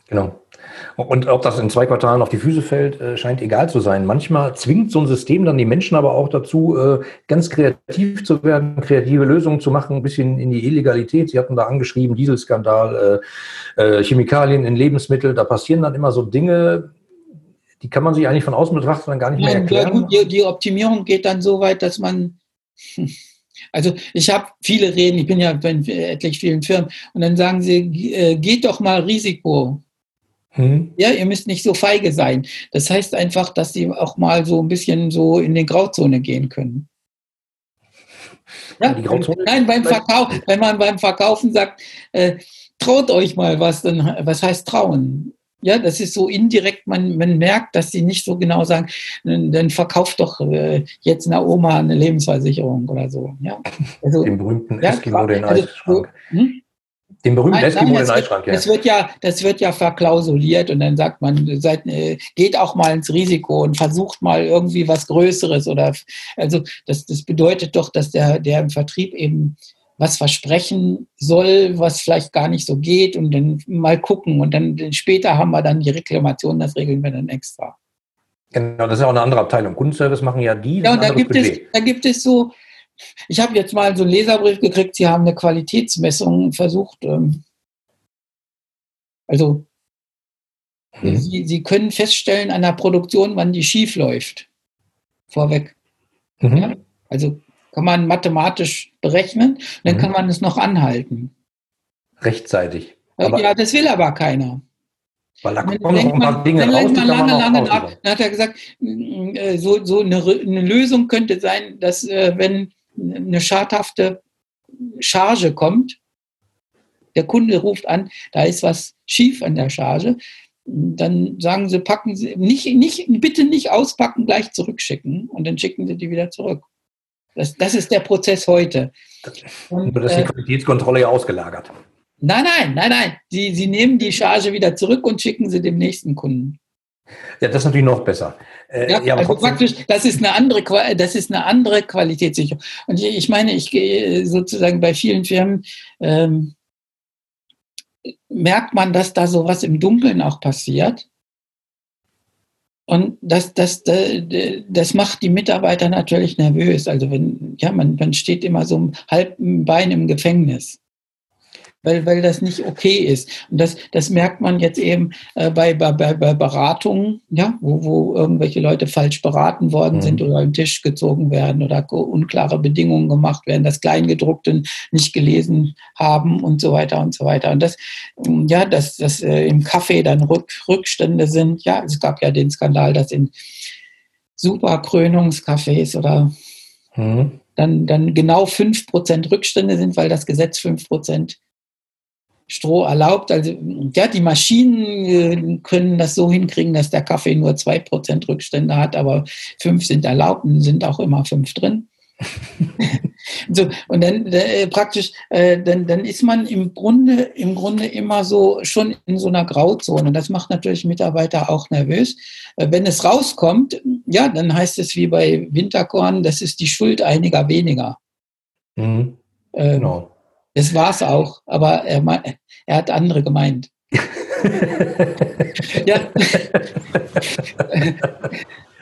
Genau. Und ob das in zwei Quartalen auf die Füße fällt, äh, scheint egal zu sein. Manchmal zwingt so ein System dann die Menschen aber auch dazu, äh, ganz kreativ zu werden, kreative Lösungen zu machen, ein bisschen in die Illegalität. Sie hatten da angeschrieben, Dieselskandal, äh, Chemikalien in Lebensmitteln. Da passieren dann immer so Dinge, die kann man sich eigentlich von außen betrachten dann gar nicht mehr erklären. Ja, gut, die, die Optimierung geht dann so weit, dass man Also ich habe viele Reden, ich bin ja bei etlich vielen Firmen und dann sagen sie, äh, geht doch mal Risiko Hm. Ja, ihr müsst nicht so feige sein. Das heißt einfach, dass sie auch mal so ein bisschen so in die Grauzone gehen können. Ja? Grauzone Nein, beim Verkauf, wenn man beim Verkaufen sagt, äh, traut euch mal was, dann was heißt trauen? Ja, das ist so indirekt, man, man merkt, dass sie nicht so genau sagen, dann verkauft doch äh, jetzt einer Oma eine Lebensversicherung oder so. Ja? Also, Den berühmten ja, Eskimo, den also, Eisschrank. Hm? Den berühmten nein, Eskimo, nein, den Eisschrank, ja. Das wird ja. Das wird ja verklausuliert und dann sagt man, seid, äh, geht auch mal ins Risiko und versucht mal irgendwie was Größeres oder, also das, das bedeutet doch, dass der, der im Vertrieb eben was versprechen soll, was vielleicht gar nicht so geht und dann mal gucken und dann später haben wir dann die Reklamation, das regeln wir dann extra. Genau, das ist ja auch eine andere Abteilung. Kundenservice machen ja die. Ja, und da gibt, es, da gibt es so, ich habe jetzt mal so einen Leserbrief gekriegt, sie haben eine Qualitätsmessung versucht. Ähm, also mhm. sie, sie können feststellen an der Produktion, wann die schief läuft. Vorweg. Mhm. Ja? Also kann man mathematisch berechnen, dann mhm. kann man es noch anhalten. Rechtzeitig. Aber ja, das will aber keiner. Weil da kommen noch ein paar Dinge dann raus, man lange, lange nach. Dann hat er gesagt, mm, äh, so, so eine, eine Lösung könnte sein, dass äh, wenn eine schadhafte Charge kommt, der Kunde ruft an, da ist was schief an der Charge, dann sagen sie, packen Sie, nicht, nicht, bitte nicht auspacken, gleich zurückschicken und dann schicken sie die wieder zurück. Das, das ist der Prozess heute. Und, das ist die äh, Qualitätskontrolle ja ausgelagert. Nein, nein, nein, nein. Sie, sie nehmen die Charge wieder zurück und schicken sie dem nächsten Kunden. Ja, das ist natürlich noch besser. Äh, ja, ja, also praktisch, das ist eine andere, das ist eine andere Qualitätssicherung. Und ich, ich meine, ich gehe sozusagen bei vielen Firmen ähm, merkt man, dass da sowas im Dunkeln auch passiert. Und das, das, das macht die Mitarbeiter natürlich nervös. Also wenn, ja, man, man steht immer so halb Bein im Gefängnis weil, weil das nicht okay ist. Und das, das merkt man jetzt eben äh, bei, bei, bei Beratungen, ja, wo, wo irgendwelche Leute falsch beraten worden mhm. sind oder am Tisch gezogen werden oder unklare Bedingungen gemacht werden, das Kleingedruckte nicht gelesen haben und so weiter und so weiter. Und das, ja, dass das äh, im Kaffee dann Rück, Rückstände sind. Ja, es gab ja den Skandal, dass in super Krönungscafés oder mhm. dann, dann genau 5% Rückstände sind, weil das Gesetz 5% Stroh erlaubt. Also ja, die Maschinen äh, können das so hinkriegen, dass der Kaffee nur 2% Rückstände hat, aber fünf sind erlaubt und sind auch immer fünf drin. so, und dann äh, praktisch, äh, dann, dann ist man im Grunde, im Grunde immer so schon in so einer Grauzone. Das macht natürlich Mitarbeiter auch nervös. Äh, wenn es rauskommt, ja, dann heißt es wie bei Winterkorn, das ist die Schuld einiger weniger. Mhm. Ähm, genau. Das war es auch, aber er, er hat andere gemeint. ja.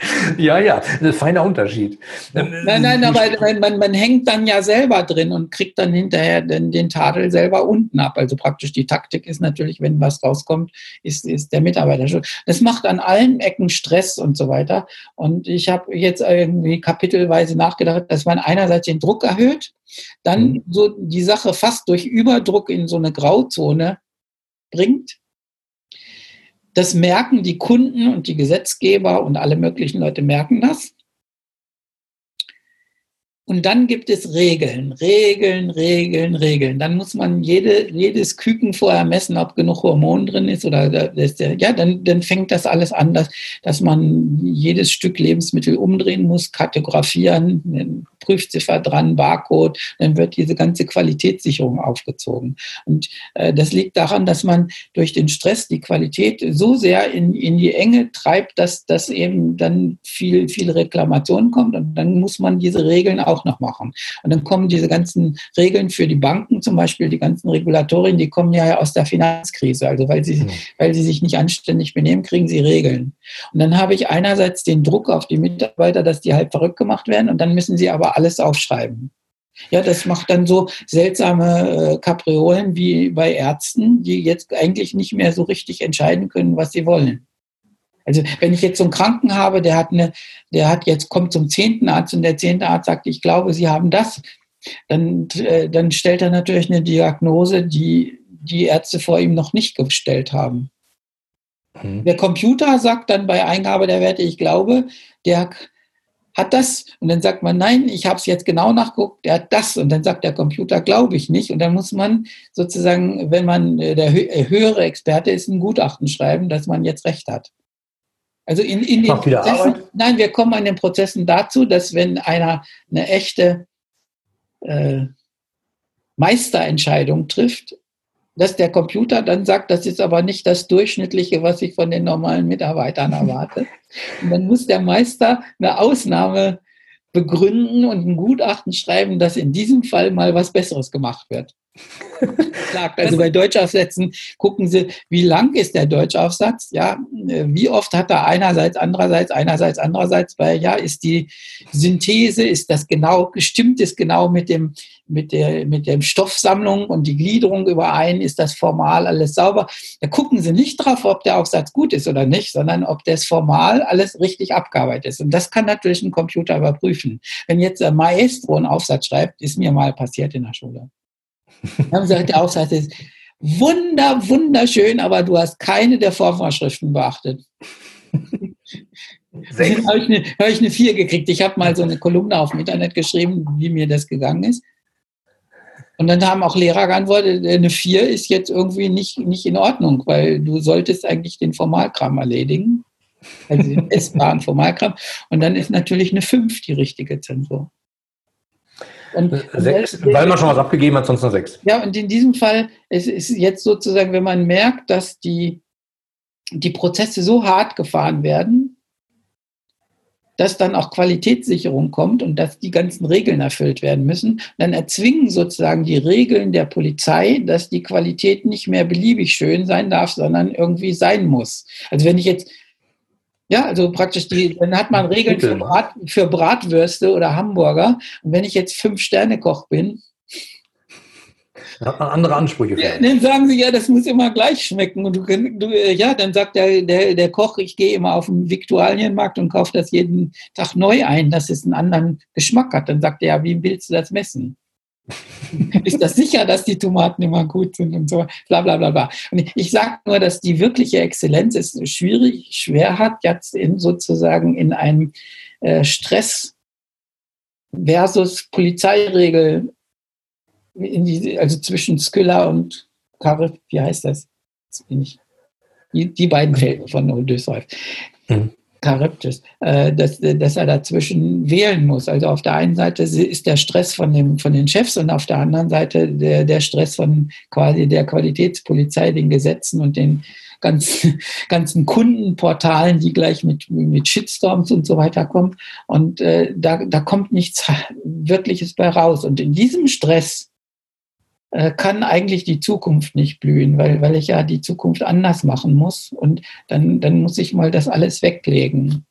Ja, ja, ein feiner Unterschied. Nein, nein, aber man, man hängt dann ja selber drin und kriegt dann hinterher den, den Tadel selber unten ab. Also praktisch die Taktik ist natürlich, wenn was rauskommt, ist, ist der Mitarbeiter schon. Das macht an allen Ecken Stress und so weiter. Und ich habe jetzt irgendwie kapitelweise nachgedacht, dass man einerseits den Druck erhöht, dann mhm. so die Sache fast durch Überdruck in so eine Grauzone bringt das merken die Kunden und die Gesetzgeber und alle möglichen Leute merken das. Und dann gibt es Regeln, Regeln, Regeln, Regeln. Dann muss man jede, jedes Küken vorher messen, ob genug Hormon drin ist oder ja, dann, dann fängt das alles an, dass, dass man jedes Stück Lebensmittel umdrehen muss, kartografieren, Prüfziffer dran, Barcode, dann wird diese ganze Qualitätssicherung aufgezogen. Und äh, das liegt daran, dass man durch den Stress die Qualität so sehr in, in die Enge treibt, dass, dass eben dann viel, viel Reklamation kommt und dann muss man diese Regeln auch noch machen. Und dann kommen diese ganzen Regeln für die Banken zum Beispiel, die ganzen Regulatorien, die kommen ja aus der Finanzkrise. Also weil sie, mhm. weil sie sich nicht anständig benehmen, kriegen sie Regeln. Und dann habe ich einerseits den Druck auf die Mitarbeiter, dass die halt verrückt gemacht werden und dann müssen sie aber alles aufschreiben. Ja, das macht dann so seltsame äh, Kapriolen wie bei Ärzten, die jetzt eigentlich nicht mehr so richtig entscheiden können, was sie wollen. Also wenn ich jetzt so einen Kranken habe, der hat eine, der hat jetzt kommt zum zehnten Arzt und der zehnte Arzt sagt, ich glaube, Sie haben das, dann, äh, dann stellt er natürlich eine Diagnose, die die Ärzte vor ihm noch nicht gestellt haben. Hm. Der Computer sagt dann bei Eingabe der Werte, ich glaube, der hat das und dann sagt man, nein, ich habe es jetzt genau nachgeguckt, der hat das und dann sagt der Computer, glaube ich nicht und dann muss man sozusagen, wenn man äh, der äh, höhere Experte ist, ein Gutachten schreiben, dass man jetzt recht hat. Also in, in den Prozessen, nein, wir kommen an den Prozessen dazu, dass wenn einer eine echte äh, Meisterentscheidung trifft, dass der Computer dann sagt, das ist aber nicht das Durchschnittliche, was ich von den normalen Mitarbeitern erwarte. Und dann muss der Meister eine Ausnahme begründen und ein Gutachten schreiben, dass in diesem Fall mal was Besseres gemacht wird. Also bei Deutschaufsätzen gucken Sie, wie lang ist der Deutschaufsatz? Ja, wie oft hat er einerseits, andererseits, einerseits, andererseits, weil ja, ist die Synthese, ist das genau, gestimmt ist genau mit dem, mit der, mit der Stoffsammlung und die Gliederung überein, ist das formal alles sauber? Da gucken Sie nicht drauf, ob der Aufsatz gut ist oder nicht, sondern ob das formal alles richtig abgearbeitet ist. Und das kann natürlich ein Computer überprüfen. Wenn jetzt der Maestro einen Aufsatz schreibt, ist mir mal passiert in der Schule haben gesagt, der Aufsatz ist wunder, wunderschön, aber du hast keine der Vorvorschriften beachtet. Dann habe ich, eine, hab ich eine 4 gekriegt. Ich habe mal so eine Kolumne auf dem Internet geschrieben, wie mir das gegangen ist. Und dann haben auch Lehrer geantwortet, eine 4 ist jetzt irgendwie nicht, nicht in Ordnung, weil du solltest eigentlich den Formalkram erledigen. Also den essbaren Formalkram. Und dann ist natürlich eine 5 die richtige Zensur. Und, sechs, und weil man schon was abgegeben hat, sonst eine sechs. Ja, und in diesem Fall ist es jetzt sozusagen, wenn man merkt, dass die, die Prozesse so hart gefahren werden, dass dann auch Qualitätssicherung kommt und dass die ganzen Regeln erfüllt werden müssen, dann erzwingen sozusagen die Regeln der Polizei, dass die Qualität nicht mehr beliebig schön sein darf, sondern irgendwie sein muss. Also wenn ich jetzt ja, also praktisch die, dann hat man Regeln für, Brat, für Bratwürste oder Hamburger. Und wenn ich jetzt Fünf-Sterne-Koch bin, hat man andere Ansprüche. Ja, dann sagen sie, ja, das muss immer gleich schmecken. Und du, du ja, dann sagt der, der, der Koch, ich gehe immer auf den Viktualienmarkt und kaufe das jeden Tag neu ein, dass es einen anderen Geschmack hat. Dann sagt er, ja, wie willst du das messen? Ist das sicher, dass die Tomaten immer gut sind und so, bla bla bla bla. Und ich sage nur, dass die wirkliche Exzellenz es schwierig, schwer hat, jetzt in sozusagen in einem äh, Stress versus Polizeiregel, die, also zwischen Skylla und Karif, wie heißt das? das bin ich, die, die beiden Felder von Odysseus. Mhm. Charybdis, äh, dass, dass er dazwischen wählen muss. Also auf der einen Seite ist der Stress von, dem, von den Chefs und auf der anderen Seite der, der Stress von quasi der Qualitätspolizei, den Gesetzen und den ganzen, ganzen Kundenportalen, die gleich mit, mit Shitstorms und so weiter kommen. Und äh, da, da kommt nichts Wirkliches bei raus. Und in diesem Stress kann eigentlich die Zukunft nicht blühen, weil, weil ich ja die Zukunft anders machen muss und dann, dann muss ich mal das alles weglegen.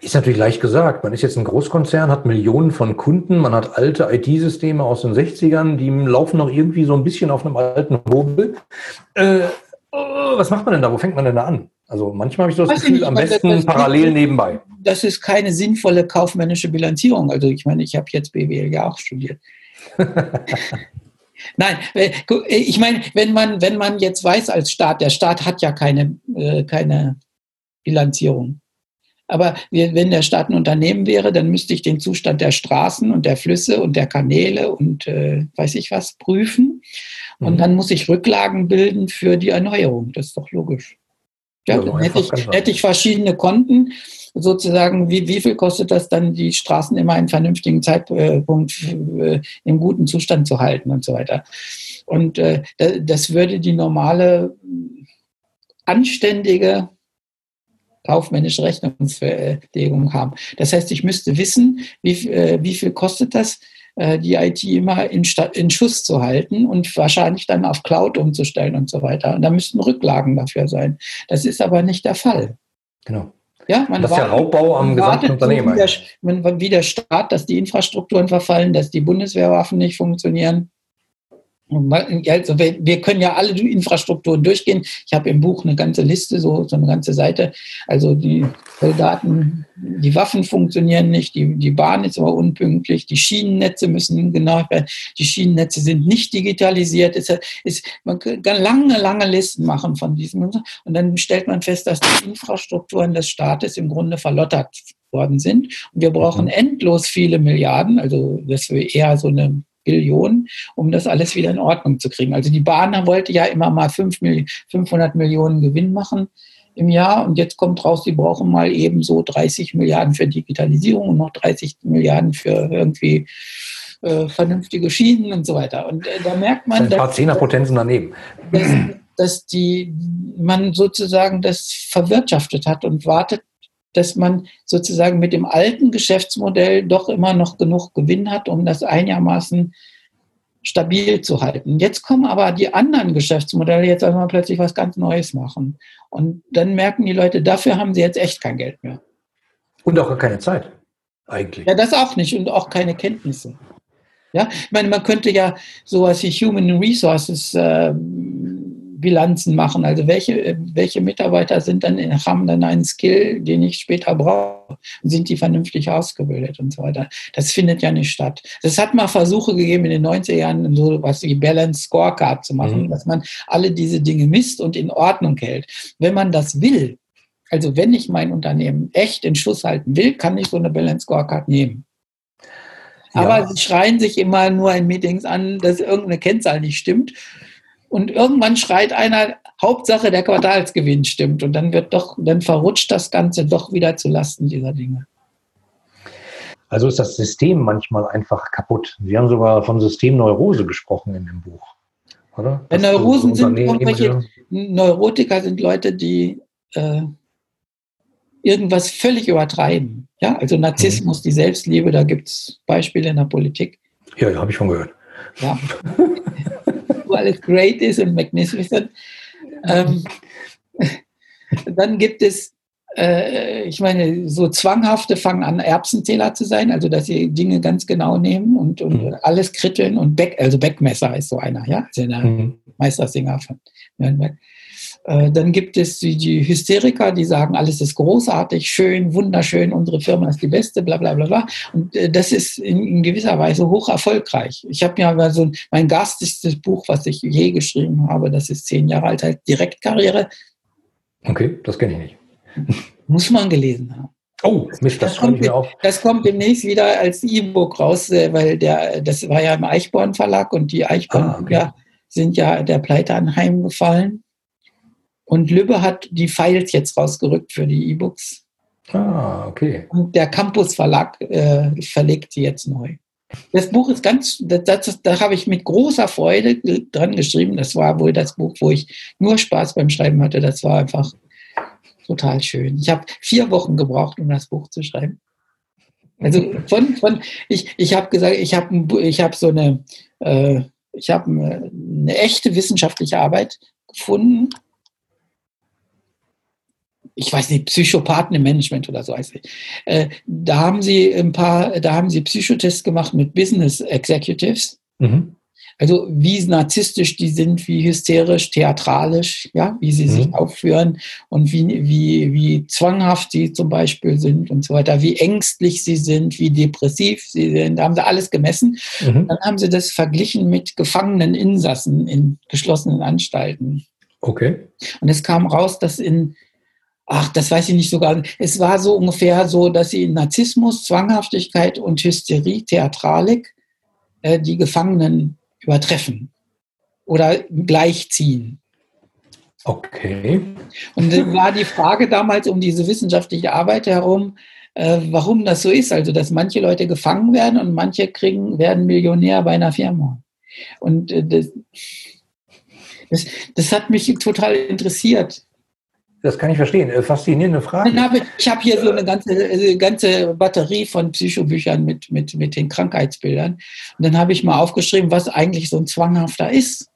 Ist natürlich leicht gesagt. Man ist jetzt ein Großkonzern, hat Millionen von Kunden, man hat alte IT-Systeme aus den 60ern, die laufen noch irgendwie so ein bisschen auf einem alten Hobel. Äh, oh, was macht man denn da? Wo fängt man denn da an? Also manchmal habe ich so das Gefühl, nicht, am besten das, das parallel nebenbei. Das ist keine sinnvolle kaufmännische Bilanzierung. Also ich meine, ich habe jetzt BWL ja auch studiert. Nein, äh, äh, ich meine, wenn man, wenn man jetzt weiß als Staat, der Staat hat ja keine, äh, keine Bilanzierung. Aber wenn der Staat ein Unternehmen wäre, dann müsste ich den Zustand der Straßen und der Flüsse und der Kanäle und äh, weiß ich was prüfen. Und mhm. dann muss ich Rücklagen bilden für die Erneuerung. Das ist doch logisch. Ja, ja dann hätte ich, hätte ich verschiedene Konten sozusagen, wie, wie viel kostet das dann, die Straßen immer einen vernünftigen Zeitpunkt äh, im guten Zustand zu halten und so weiter. Und äh, das würde die normale, anständige kaufmännische Rechnungslegung haben. Das heißt, ich müsste wissen, wie, äh, wie viel kostet das, äh, die IT immer in, in, Schuss zu halten und wahrscheinlich dann auf Cloud umzustellen und so weiter. Und da müssten Rücklagen dafür sein. Das ist aber nicht der Fall. Genau. Ja, man das ist ja Raubbau am gesamten Unternehmen. Wie der, wie der Staat, dass die Infrastrukturen verfallen, dass die Bundeswehrwaffen nicht funktionieren. Also wir können ja alle Infrastrukturen durchgehen. Ich habe im Buch eine ganze Liste, so, so eine ganze Seite. Also die Soldaten, die Waffen funktionieren nicht, die, die Bahn ist aber unpünktlich, die Schienennetze müssen genau werden, die Schienennetze sind nicht digitalisiert. Es ist, man kann lange, lange Listen machen von diesem. Und dann stellt man fest, dass die Infrastrukturen des Staates im Grunde verlottert worden sind. Und wir brauchen mhm. endlos viele Milliarden, also das wäre eher so eine Billionen, um das alles wieder in Ordnung zu kriegen. Also die Bahn wollte ja immer mal 500 Millionen Gewinn machen im Jahr und jetzt kommt raus, die brauchen mal eben so 30 Milliarden für Digitalisierung und noch 30 Milliarden für irgendwie äh, vernünftige Schienen und so weiter. Und äh, da merkt man, ein paar Zehnerpotenzen daneben. Dass, dass die, man sozusagen das verwirtschaftet hat und wartet dass man sozusagen mit dem alten Geschäftsmodell doch immer noch genug Gewinn hat, um das einigermaßen stabil zu halten. Jetzt kommen aber die anderen Geschäftsmodelle jetzt einmal plötzlich was ganz Neues machen. Und dann merken die Leute, dafür haben sie jetzt echt kein Geld mehr. Und auch keine Zeit, eigentlich. Ja, das auch nicht und auch keine Kenntnisse. Ja, ich meine, man könnte ja sowas wie Human Resources äh, Bilanzen machen. Also welche, welche Mitarbeiter sind dann, haben dann einen Skill, den ich später brauche? Sind die vernünftig ausgebildet und so weiter? Das findet ja nicht statt. Es hat mal Versuche gegeben in den 90er Jahren, so was wie Balance Scorecard zu machen, mhm. dass man alle diese Dinge misst und in Ordnung hält. Wenn man das will, also wenn ich mein Unternehmen echt in Schuss halten will, kann ich so eine Balance Scorecard nehmen. Aber ja. sie schreien sich immer nur in Meetings an, dass irgendeine Kennzahl nicht stimmt. Und irgendwann schreit einer, Hauptsache der Quartalsgewinn stimmt. Und dann wird doch, dann verrutscht das Ganze doch wieder zu Lasten dieser Dinge. Also ist das System manchmal einfach kaputt. Sie haben sogar von Systemneurose gesprochen in dem Buch. Oder? Ja, Neurosen sind irgendwelche, Neurotiker sind Leute, die äh, irgendwas völlig übertreiben. Ja, also Narzissmus, mhm. die Selbstliebe, da gibt es Beispiele in der Politik. Ja, ja habe ich schon gehört. Ja. wo alles great ist und magnificent. Ähm, dann gibt es, äh, ich meine, so zwanghafte fangen an, Erbsenzähler zu sein, also dass sie Dinge ganz genau nehmen und, und mhm. alles kritteln und Beck, also Beckmesser ist so einer, ja, also der mhm. Meistersinger von Nürnberg. Äh, dann gibt es die, Hysteriker, die sagen, alles ist großartig, schön, wunderschön, unsere Firma ist die beste, bla bla bla bla. Und äh, das ist in, gewisser Weise hoch erfolgreich. Ich habe ja mal so mein garstigstes Buch, was ich je geschrieben habe, das ist zehn Jahre alt, halt Direktkarriere. Okay, das kenne ich nicht. Muss man gelesen haben. Oh, Mist, das, das kommt, mir auf. Das kommt demnächst wieder als E-Book raus, äh, weil der, das war ja im Eichborn Verlag und die Eichborn ah, okay. sind ja der Pleite anheimgefallen. Und Lübbe hat die Files jetzt rausgerückt für die E-Books. Ah, okay. Und der Campus Verlag äh, verlegt sie jetzt neu. Das Buch ist ganz, da habe ich mit großer Freude dran geschrieben. Das war wohl das Buch, wo ich nur Spaß beim Schreiben hatte. Das war einfach total schön. Ich habe vier Wochen gebraucht, um das Buch zu schreiben. Also von, von ich, ich habe gesagt, ich habe ich hab so eine, äh, ich habe eine, eine echte wissenschaftliche Arbeit gefunden ich weiß nicht, Psychopathen im Management oder so heißt es. Äh, da haben sie ein paar, da haben sie Psychotests gemacht mit Business Executives. Mhm. Also wie narzisstisch die sind, wie hysterisch, theatralisch, ja, wie sie mhm. sich aufführen und wie, wie, wie zwanghaft sie zum Beispiel sind und so weiter, wie ängstlich sie sind, wie depressiv sie sind. Da haben sie alles gemessen. Mhm. Dann haben sie das verglichen mit gefangenen Insassen in geschlossenen Anstalten. Okay. Und es kam raus, dass in ach, das weiß ich nicht sogar. Es war so ungefähr so, dass sie Narzissmus, Zwanghaftigkeit und Hysterie, Theatralik äh, die Gefangenen übertreffen oder gleichziehen. Okay. Und dann war die Frage damals um diese wissenschaftliche Arbeit herum, äh, warum das so ist. Also, dass manche Leute gefangen werden und manche kriegen, werden Millionär bei einer Firma. Und äh, das, das, das hat mich total interessiert. Das kann ich verstehen. Äh, faszinierende Frage. Habe, ich habe hier so eine ganze, äh, ganze Batterie von Psychobüchern mit, mit, mit den Krankheitsbildern. Und dann habe ich mal aufgeschrieben, was eigentlich so ein zwanghafter ist.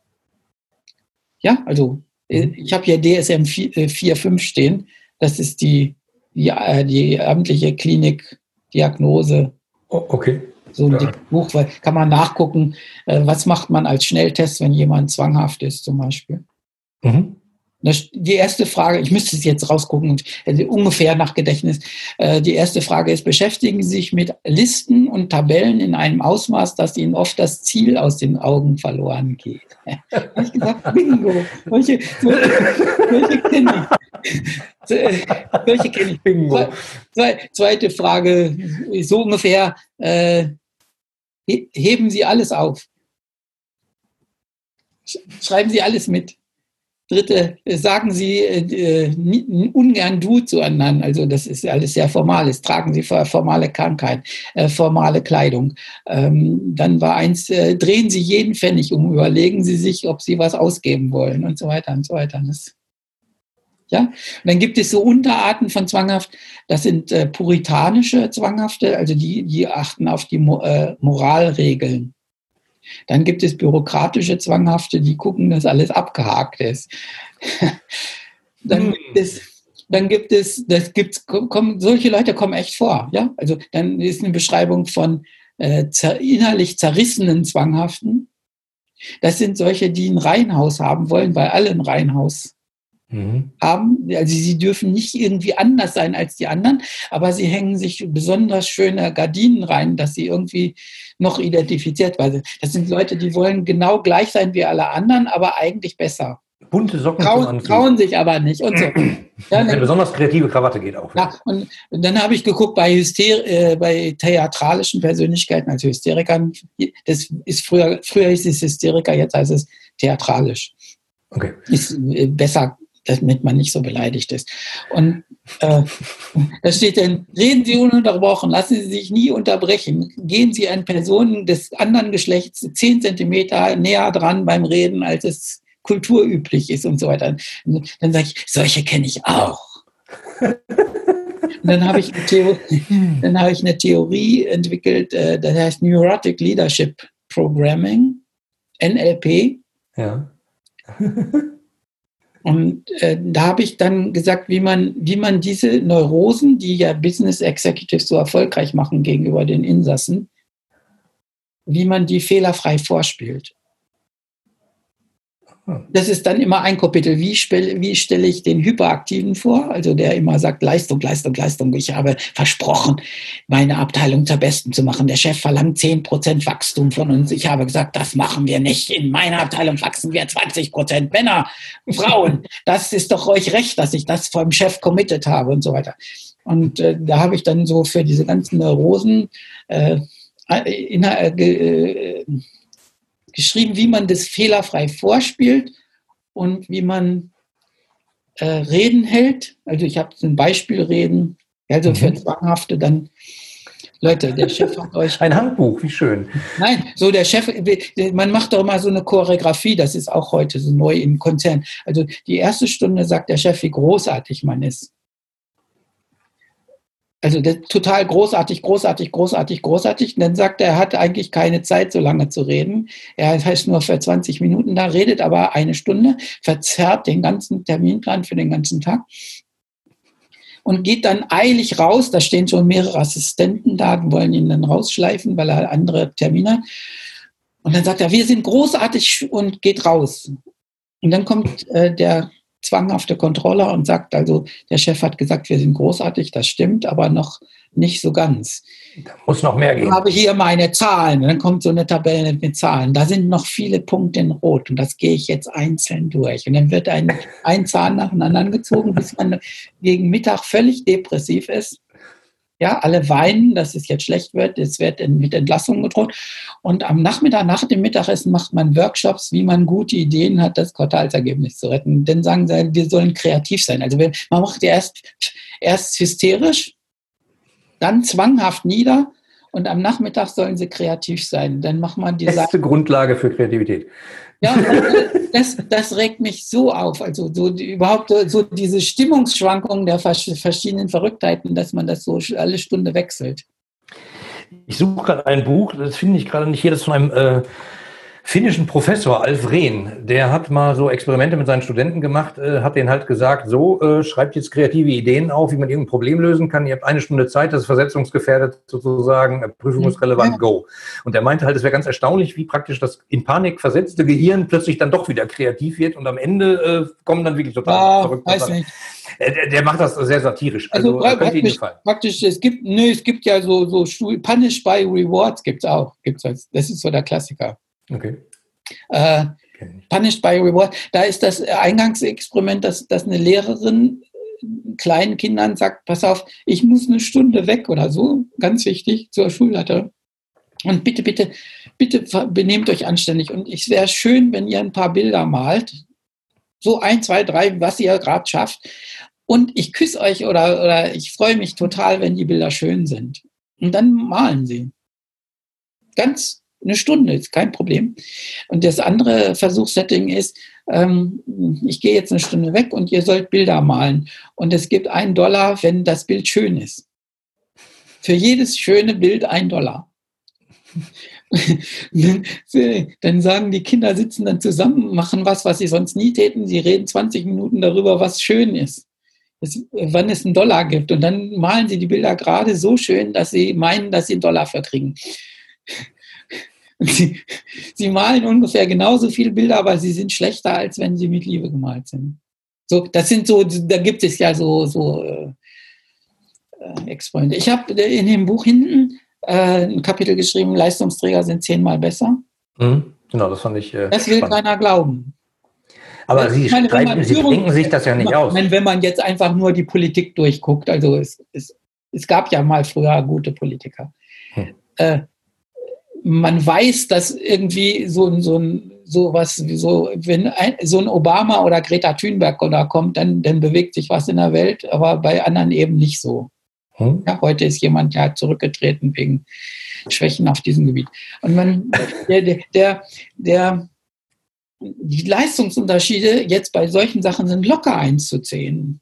Ja, also äh, mhm. ich habe hier DSM 4, 4, 5 stehen. Das ist die, die, die amtliche Klinikdiagnose. Oh, okay. so ein ja. Buch, weil kann man nachgucken, was macht man als Schnelltest, wenn jemand zwanghaft ist zum Beispiel. Mhm. Die erste Frage, ich müsste es jetzt rausgucken, also ungefähr nach Gedächtnis. Äh, die erste Frage ist, beschäftigen Sie sich mit Listen und Tabellen in einem Ausmaß, dass Ihnen oft das Ziel aus den Augen verloren geht? habe ich gesagt, bingo. Solche, solche, solche kenne ich. Solche kenne ich. Bingo. Zweite Frage, so ungefähr, äh, heben Sie alles auf. Schreiben Sie alles mit. Dritte, sagen Sie äh, äh ungern du zueinander. Also das ist alles sehr formales. Tragen Sie formale Krankheit, äh, formale Kleidung. Ähm, dann war eins, äh, drehen Sie jeden Pfennig um, überlegen Sie sich, ob Sie was ausgeben wollen und so weiter und so weiter. Das, ja? Und dann gibt es so Unterarten von Zwanghaft. Das sind äh, puritanische Zwanghafte, also die, die achten auf die Mo äh, Moralregeln. Dann gibt es bürokratische Zwanghafte, die gucken, dass alles abgehakt ist. dann, hm. gibt es, dann gibt es, das gibt's, kommen, solche Leute kommen echt vor. Ja? Also dann ist eine Beschreibung von äh, zer, innerlich zerrissenen Zwanghaften. Das sind solche, die ein Reihenhaus haben wollen, weil alle ein Reihenhaus mhm. haben. Also sie dürfen nicht irgendwie anders sein als die anderen, aber sie hängen sich besonders schöne Gardinen rein, dass sie irgendwie noch identifiziert werden. Das sind Leute, die wollen genau gleich sein wie alle anderen, aber eigentlich besser. Bunte Socken trauen, trauen sich aber nicht und so. Ja, Eine besonders kreative Krawatte geht auch. Ja, und, dann habe ich geguckt bei, Hyster äh, bei theatralischen Persönlichkeiten, also Hysterikern. Das ist früher, früher hieß es Hysteriker, jetzt heißt es theatralisch. Okay. Ist äh, besser damit man nicht so beleidigt ist. Und äh, da steht dann, reden Sie ununterbrochen, lassen Sie sich nie unterbrechen, gehen Sie an Personen des anderen Geschlechts zehn Zentimeter näher dran beim Reden, als es kulturüblich ist und so weiter. Und dann sage ich, solche kenne ich auch. Und dann habe ich, eine hab ich eine Theorie entwickelt, äh, das heißt Neurotic Leadership Programming, NLP. Ja. Und äh, da habe ich dann gesagt, wie man, wie man diese Neurosen, die ja Business Executives so erfolgreich machen gegenüber den Insassen, wie man die fehlerfrei vorspielt. Das ist dann immer ein Kapitel. Wie, stelle, wie stelle ich den Hyperaktiven vor? Also der immer sagt, Leistung, Leistung, Leistung. Ich habe versprochen, meine Abteilung zur Besten zu machen. Der Chef verlangt 10% Wachstum von uns. Ich habe gesagt, das machen wir nicht. In meiner Abteilung wachsen wir 20% Männer, Frauen. Das ist doch euch recht, dass ich das vom Chef committed habe und so weiter. Und äh, da habe ich dann so für diese ganzen Neurosen äh, in, äh, äh geschrieben, wie man das fehlerfrei vorspielt und wie man äh, Reden hält. Also ich habe ein Beispielreden, also mhm. für Zwanghafte dann. Leute, der Chef hat euch. Ein Handbuch, wie schön. Nein, so der Chef, man macht doch immer so eine Choreografie, das ist auch heute so neu im Konzern. Also die erste Stunde sagt der Chef, wie großartig man ist. Also total großartig, großartig, großartig, großartig. Und dann sagt er, er hat eigentlich keine Zeit, so lange zu reden. Er heißt nur für 20 Minuten da, redet aber eine Stunde, verzerrt den ganzen Terminplan für den ganzen Tag und geht dann eilig raus. Da stehen schon mehrere Assistenten da, und wollen ihn dann rausschleifen, weil er andere Termine hat. Und dann sagt er, wir sind großartig und geht raus. Und dann kommt äh, der zwanghafte Controller und sagt also, der Chef hat gesagt, wir sind großartig, das stimmt, aber noch nicht so ganz. Da muss noch mehr gehen. Ich habe hier meine Zahlen. Und dann kommt so eine Tabelle mit Zahlen. Da sind noch viele Punkte in Rot und das gehe ich jetzt einzeln durch. Und dann wird ein, ein Zahn nach dem anderen gezogen, bis man gegen Mittag völlig depressiv ist ja, alle weinen, dass es jetzt schlecht wird. Es wird mit Entlassung gedroht. Und am Nachmittag, nach dem Mittagessen, macht man Workshops, wie man gute Ideen hat, das Quartalsergebnis zu retten. Denn sagen sie, wir sollen kreativ sein. Also man macht ja erst, erst hysterisch, dann zwanghaft nieder und am Nachmittag sollen sie kreativ sein. Dann macht man die Beste Grundlage für Kreativität. Ja, das, das regt mich so auf. Also so die, überhaupt so diese Stimmungsschwankungen der verschiedenen Verrücktheiten, dass man das so alle Stunde wechselt. Ich suche gerade ein Buch, das finde ich gerade nicht hier, das von einem äh, finnischen Professor Alf Rehn, der hat mal so Experimente mit seinen Studenten gemacht, äh, hat denen halt gesagt, so äh, schreibt jetzt kreative Ideen auf, wie man irgendein Problem lösen kann. Ihr habt eine Stunde Zeit, das ist versetzungsgefährdet sozusagen, äh, prüfungsrelevant, go. Und er meinte halt, es wäre ganz erstaunlich, wie praktisch das in Panik versetzte Gehirn plötzlich dann doch wieder kreativ wird und am Ende äh, kommen dann wirklich total ja, verrückte weiß nicht. Äh, der, der, macht das sehr satirisch. Also, also praktisch, praktisch, es gibt, nö, es gibt ja so, so Punish by Rewards gibt es auch. Gibt's das ist so der Klassiker. Okay. Äh, Punished by Reward. Da ist das Eingangsexperiment, dass, dass eine Lehrerin kleinen Kindern sagt, pass auf, ich muss eine Stunde weg oder so, ganz wichtig, zur Schulleiterin. Und bitte, bitte, bitte benehmt euch anständig. Und es wäre schön, wenn ihr ein paar Bilder malt. So ein, zwei, drei, was ihr gerade schafft. Und ich küsse euch oder, oder ich freue mich total, wenn die Bilder schön sind. Und dann malen sie. Ganz eine Stunde ist kein Problem. Und das andere Versuchssetting ist, ähm, ich gehe jetzt eine Stunde weg und ihr sollt Bilder malen. Und es gibt einen Dollar, wenn das Bild schön ist. Für jedes schöne Bild ein Dollar. dann sagen die Kinder, sitzen dann zusammen, machen was, was sie sonst nie täten. Sie reden 20 Minuten darüber, was schön ist. Das, wann es einen Dollar gibt. Und dann malen sie die Bilder gerade so schön, dass sie meinen, dass sie einen Dollar verkriegen. Sie, sie malen ungefähr genauso viele Bilder, aber sie sind schlechter, als wenn sie mit Liebe gemalt sind. So, das sind so, da gibt es ja so, so äh, äh Experimente. Ich habe in dem Buch hinten äh, ein Kapitel geschrieben, Leistungsträger sind zehnmal besser. Mhm, genau, das fand ich. Äh, das will spannend. keiner glauben. Aber Sie, meine, streiten, Sie denken sich das ja nicht man, aus. Wenn man jetzt einfach nur die Politik durchguckt, also es, es, es gab ja mal früher gute Politiker. Hm. Äh, man weiß, dass irgendwie so, so ein sowas wie so, wenn ein, so ein Obama oder Greta Thunberg da kommt, dann, dann bewegt sich was in der Welt, aber bei anderen eben nicht so. Hm? Ja, heute ist jemand ja zurückgetreten wegen Schwächen auf diesem Gebiet. Und man, der, der, der, der, die Leistungsunterschiede jetzt bei solchen Sachen sind locker einzuzählen.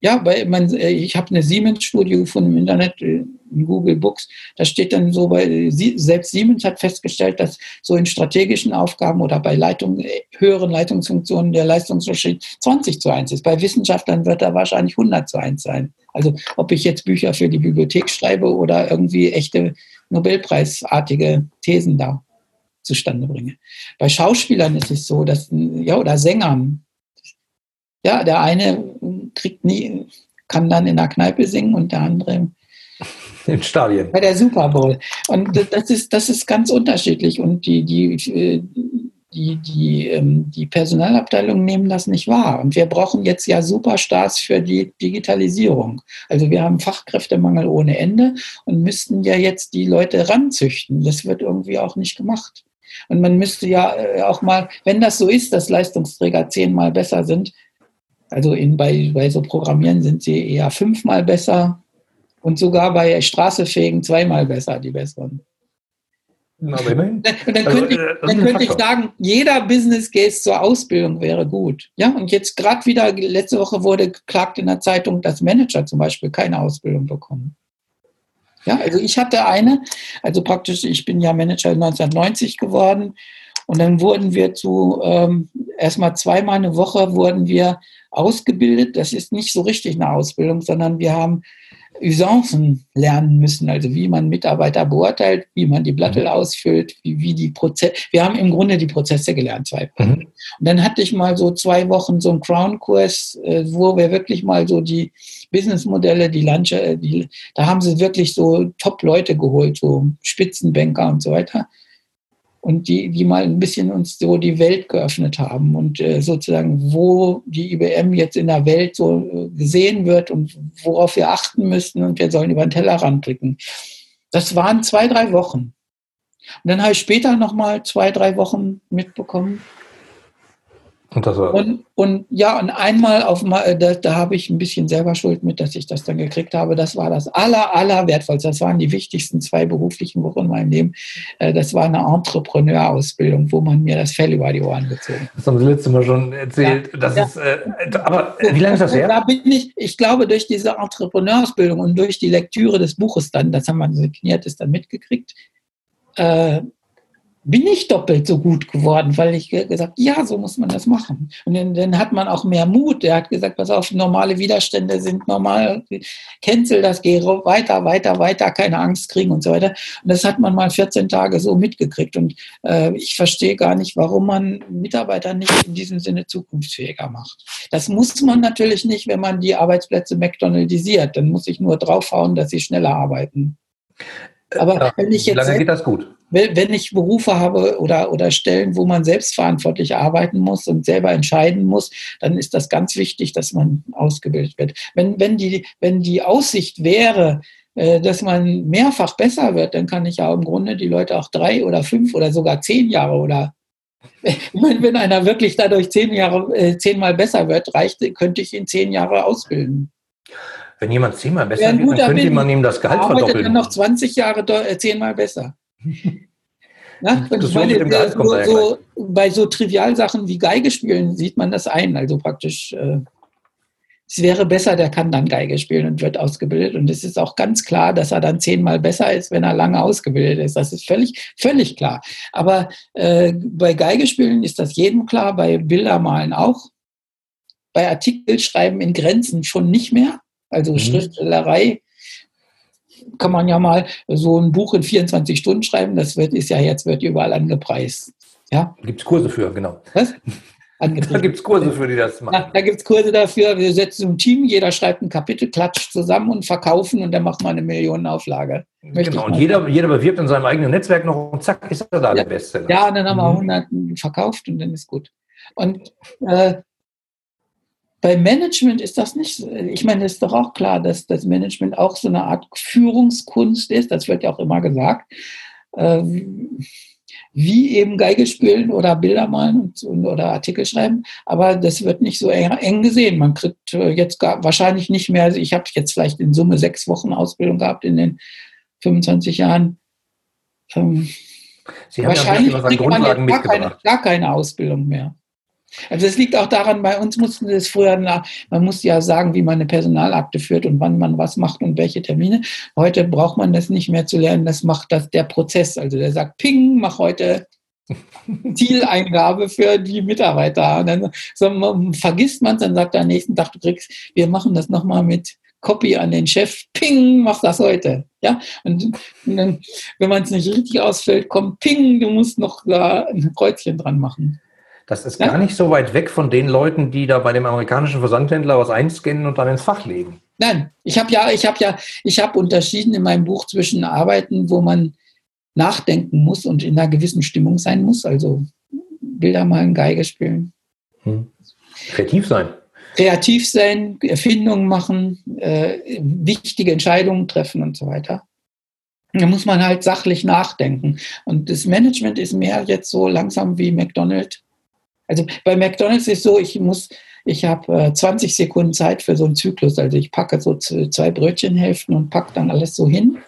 Ja, weil man, äh, ich habe eine Siemens-Studie gefunden im Internet, äh, in Google Books, da steht dann so, weil selbst Siemens hat festgestellt, dass so in strategischen Aufgaben oder bei Leitung, äh, höheren Leitungsfunktionen der Leistungsunterschied 20 zu 1 ist. Bei Wissenschaftlern wird er wahrscheinlich 100 zu 1 sein. Also ob ich jetzt Bücher für die Bibliothek schreibe oder irgendwie echte Nobelpreisartige Thesen da zustande bringe. Bei Schauspielern ist es so, dass, ja, oder Sängern, ja, der eine kriegt nie, kann dann in der Kneipe singen und der andere im Stadion. Bei der Super Bowl. Und das ist, das ist ganz unterschiedlich. Und die, die, äh, die, die, ähm, die Personalabteilungen nehmen das nicht wahr. Und wir brauchen jetzt ja Superstars für die Digitalisierung. Also wir haben Fachkräftemangel ohne Ende und müssten ja jetzt die Leute ranzüchten. Das wird irgendwie auch nicht gemacht. Und man müsste ja äh, auch mal, wenn das so ist, dass Leistungsträger zehnmal besser sind, also in, bei, bei so Programmieren sind sie eher fünfmal besser und sogar bei Straßefähigen zweimal besser, die besseren. Na, dann, dann also, könnte, ich, äh, dann könnte ich sagen, jeder Business Case zur Ausbildung wäre gut. Ja, und jetzt gerade wieder, letzte Woche wurde geklagt in der Zeitung, dass Manager zum Beispiel keine Ausbildung bekommen. Ja, also ich hatte eine, also praktisch, ich bin ja Manager 1990 geworden und dann wurden wir zu, ähm, erstmal zweimal eine Woche wurden wir ausgebildet. Das ist nicht so richtig eine Ausbildung, sondern wir haben Usancen lernen müssen, also wie man Mitarbeiter beurteilt, wie man die Blattel mhm. ausfüllt, wie, wie die Prozesse. Wir haben im Grunde die Prozesse gelernt, zwei. Mhm. Und dann hatte ich mal so zwei Wochen so einen Crown-Kurs, äh, wo wir wirklich mal so die Businessmodelle, die Lanche, äh, die, da haben sie wirklich so Top-Leute geholt, so Spitzenbanker und so weiter und die, die mal ein bisschen uns so die Welt geöffnet haben und äh, sozusagen, wo die IBM jetzt in der Welt so äh, gesehen wird und worauf wir achten müssten und wir sollen über den Tellerrand blicken. Das waren zwei, drei Wochen. Und dann habe ich später nochmal zwei, drei Wochen mitbekommen, und, das war und, und ja, und einmal auf mal, da, da habe ich ein bisschen selber Schuld mit, dass ich das dann gekriegt habe. Das war das aller, aller wertvollste. Das waren die wichtigsten zwei beruflichen Wochen in meinem Leben. Äh, das war eine Entrepreneur-Ausbildung, wo man mir das Fell über die Ohren gezogen hat. Das haben Sie letztes Mal schon erzählt. Ja, das ja. Ist, äh, aber wie lange ist das her? Da bin ich, ich glaube, durch diese Entrepreneur-Ausbildung und durch die Lektüre des Buches dann, das haben wir signiert, ist dann mitgekriegt, äh, bin ich doppelt so gut geworden, weil ich gesagt, ja, so muss man das machen. Und dann, dann, hat man auch mehr Mut. Der hat gesagt, pass auf, normale Widerstände sind normal, cancel das, geh weiter, weiter, weiter, keine Angst kriegen und so weiter. Und das hat man mal 14 Tage so mitgekriegt. Und äh, ich verstehe gar nicht, warum man Mitarbeiter nicht in diesem Sinne zukunftsfähiger macht. Das muss man natürlich nicht, wenn man die Arbeitsplätze McDonaldisiert. Dann muss ich nur draufhauen, dass sie schneller arbeiten. Aber ja, wenn ich jetzt lange geht das gut. Wenn ich Berufe habe oder, oder Stellen, wo man selbstverantwortlich arbeiten muss und selber entscheiden muss, dann ist das ganz wichtig, dass man ausgebildet wird. Wenn, wenn, die, wenn die Aussicht wäre, äh, dass man mehrfach besser wird, dann kann ich ja im Grunde die Leute auch drei oder fünf oder sogar zehn Jahre oder wenn einer wirklich dadurch zehn Jahre, äh, zehnmal besser wird, reicht, könnte ich ihn zehn Jahre ausbilden. Wenn jemand zehnmal besser ja, wird, dann könnte man ihm das Gehalt verdoppeln. dann noch 20 Jahre äh, zehnmal besser. Ja, das meine, so, so, bei so Trivialsachen wie Geige spielen sieht man das ein. Also praktisch, äh, es wäre besser, der kann dann Geige spielen und wird ausgebildet. Und es ist auch ganz klar, dass er dann zehnmal besser ist, wenn er lange ausgebildet ist. Das ist völlig, völlig klar. Aber äh, bei Geige spielen ist das jedem klar, bei Bildermalen auch. Bei Artikelschreiben in Grenzen schon nicht mehr. Also mhm. Schriftstellerei kann man ja mal so ein Buch in 24 Stunden schreiben. Das wird, ist ja jetzt wird überall angepreist. Ja? Gibt es Kurse für, genau. Was? Da gibt es Kurse für, die das machen. Ja, da gibt es Kurse dafür. Wir setzen ein Team, jeder schreibt ein Kapitel, klatscht zusammen und verkaufen und dann macht man eine Millionenauflage. Möchte genau, und jeder, jeder bewirbt in seinem eigenen Netzwerk noch und zack, ist er da ja. der Beste. Ja, und dann haben wir 100 mhm. verkauft und dann ist gut. Und äh, bei Management ist das nicht, ich meine, es ist doch auch klar, dass das Management auch so eine Art Führungskunst ist, das wird ja auch immer gesagt, äh, wie eben Geige spielen oder Bilder malen oder Artikel schreiben, aber das wird nicht so eng gesehen. Man kriegt äh, jetzt wahrscheinlich nicht mehr, also ich habe jetzt vielleicht in Summe sechs Wochen Ausbildung gehabt in den 25 Jahren. Ähm, Sie haben wahrscheinlich ja kriegt man jetzt gar keine, gar keine Ausbildung mehr. Also es liegt auch daran, bei uns mussten es früher, man musste ja sagen, wie man eine Personalakte führt und wann man was macht und welche Termine. Heute braucht man das nicht mehr zu lernen, das macht das der Prozess. Also der sagt, ping, mach heute Zieleingabe für die Mitarbeiter. Und dann so, man, vergisst man es, dann sagt er am nächsten Tag, du kriegst, wir machen das nochmal mit Copy an den Chef, ping, mach das heute. Ja, und, und dann, wenn man es nicht richtig ausfüllt, kommt ping, du musst noch da ein Kreuzchen dran machen. Das ist ja? gar nicht so weit weg von den Leuten, die da bei dem amerikanischen Versandhändler was einscannen und dann ins Fach legen. Nein, ich habe ja, ich habe ja, ich habe unterschieden in meinem Buch zwischen Arbeiten, wo man nachdenken muss und in einer gewissen Stimmung sein muss, also Bilder malen, Geige spielen. Hm. Kreativ sein. Kreativ sein, Erfindungen machen, äh, wichtige Entscheidungen treffen und so weiter. Da muss man halt sachlich nachdenken. Und das Management ist mehr jetzt so langsam wie McDonald's also bei McDonald's ist so, ich muss, ich habe äh, 20 Sekunden Zeit für so einen Zyklus. Also ich packe so zwei Brötchenhälften und packe dann alles so hin,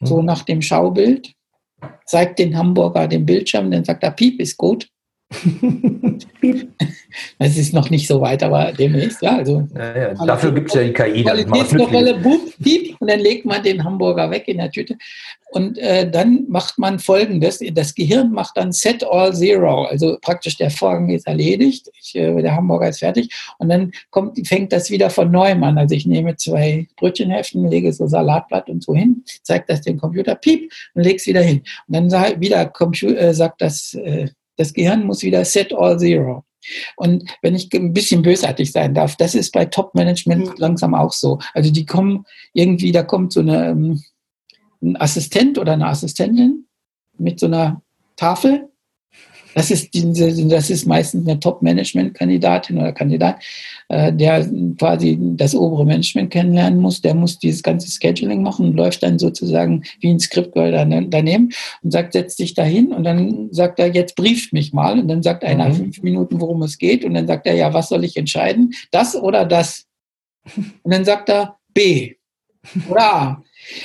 mhm. so nach dem Schaubild. Zeigt den Hamburger den Bildschirm, dann sagt er, Piep ist gut. Es ist noch nicht so weit, aber demnächst, ja. Also, ja, ja. Dafür gibt es ja die KI. Qualitätskontrolle, piep, und dann legt man den Hamburger weg in der Tüte. Und äh, dann macht man folgendes: Das Gehirn macht dann Set All Zero. Also praktisch der Vorgang ist erledigt, ich, äh, der Hamburger ist fertig. Und dann kommt, fängt das wieder von neuem an. Also ich nehme zwei Brötchenhälften, lege so Salatblatt und so hin, zeige das dem Computer, piep, und lege es wieder hin. Und dann sag, wieder Computer, äh, sagt das äh, das Gehirn muss wieder set all zero. Und wenn ich ein bisschen bösartig sein darf, das ist bei Top-Management mhm. langsam auch so. Also die kommen irgendwie, da kommt so eine, ähm, ein Assistent oder eine Assistentin mit so einer Tafel das ist, diese, das ist meistens eine Top-Management-Kandidatin oder Kandidat, äh, der quasi das obere Management kennenlernen muss. Der muss dieses ganze Scheduling machen und läuft dann sozusagen wie ein Skript daneben und sagt, setz dich da hin und dann sagt er, jetzt brieft mich mal. Und dann sagt einer mhm. fünf Minuten, worum es geht. Und dann sagt er, ja, was soll ich entscheiden? Das oder das? Und dann sagt er B oder A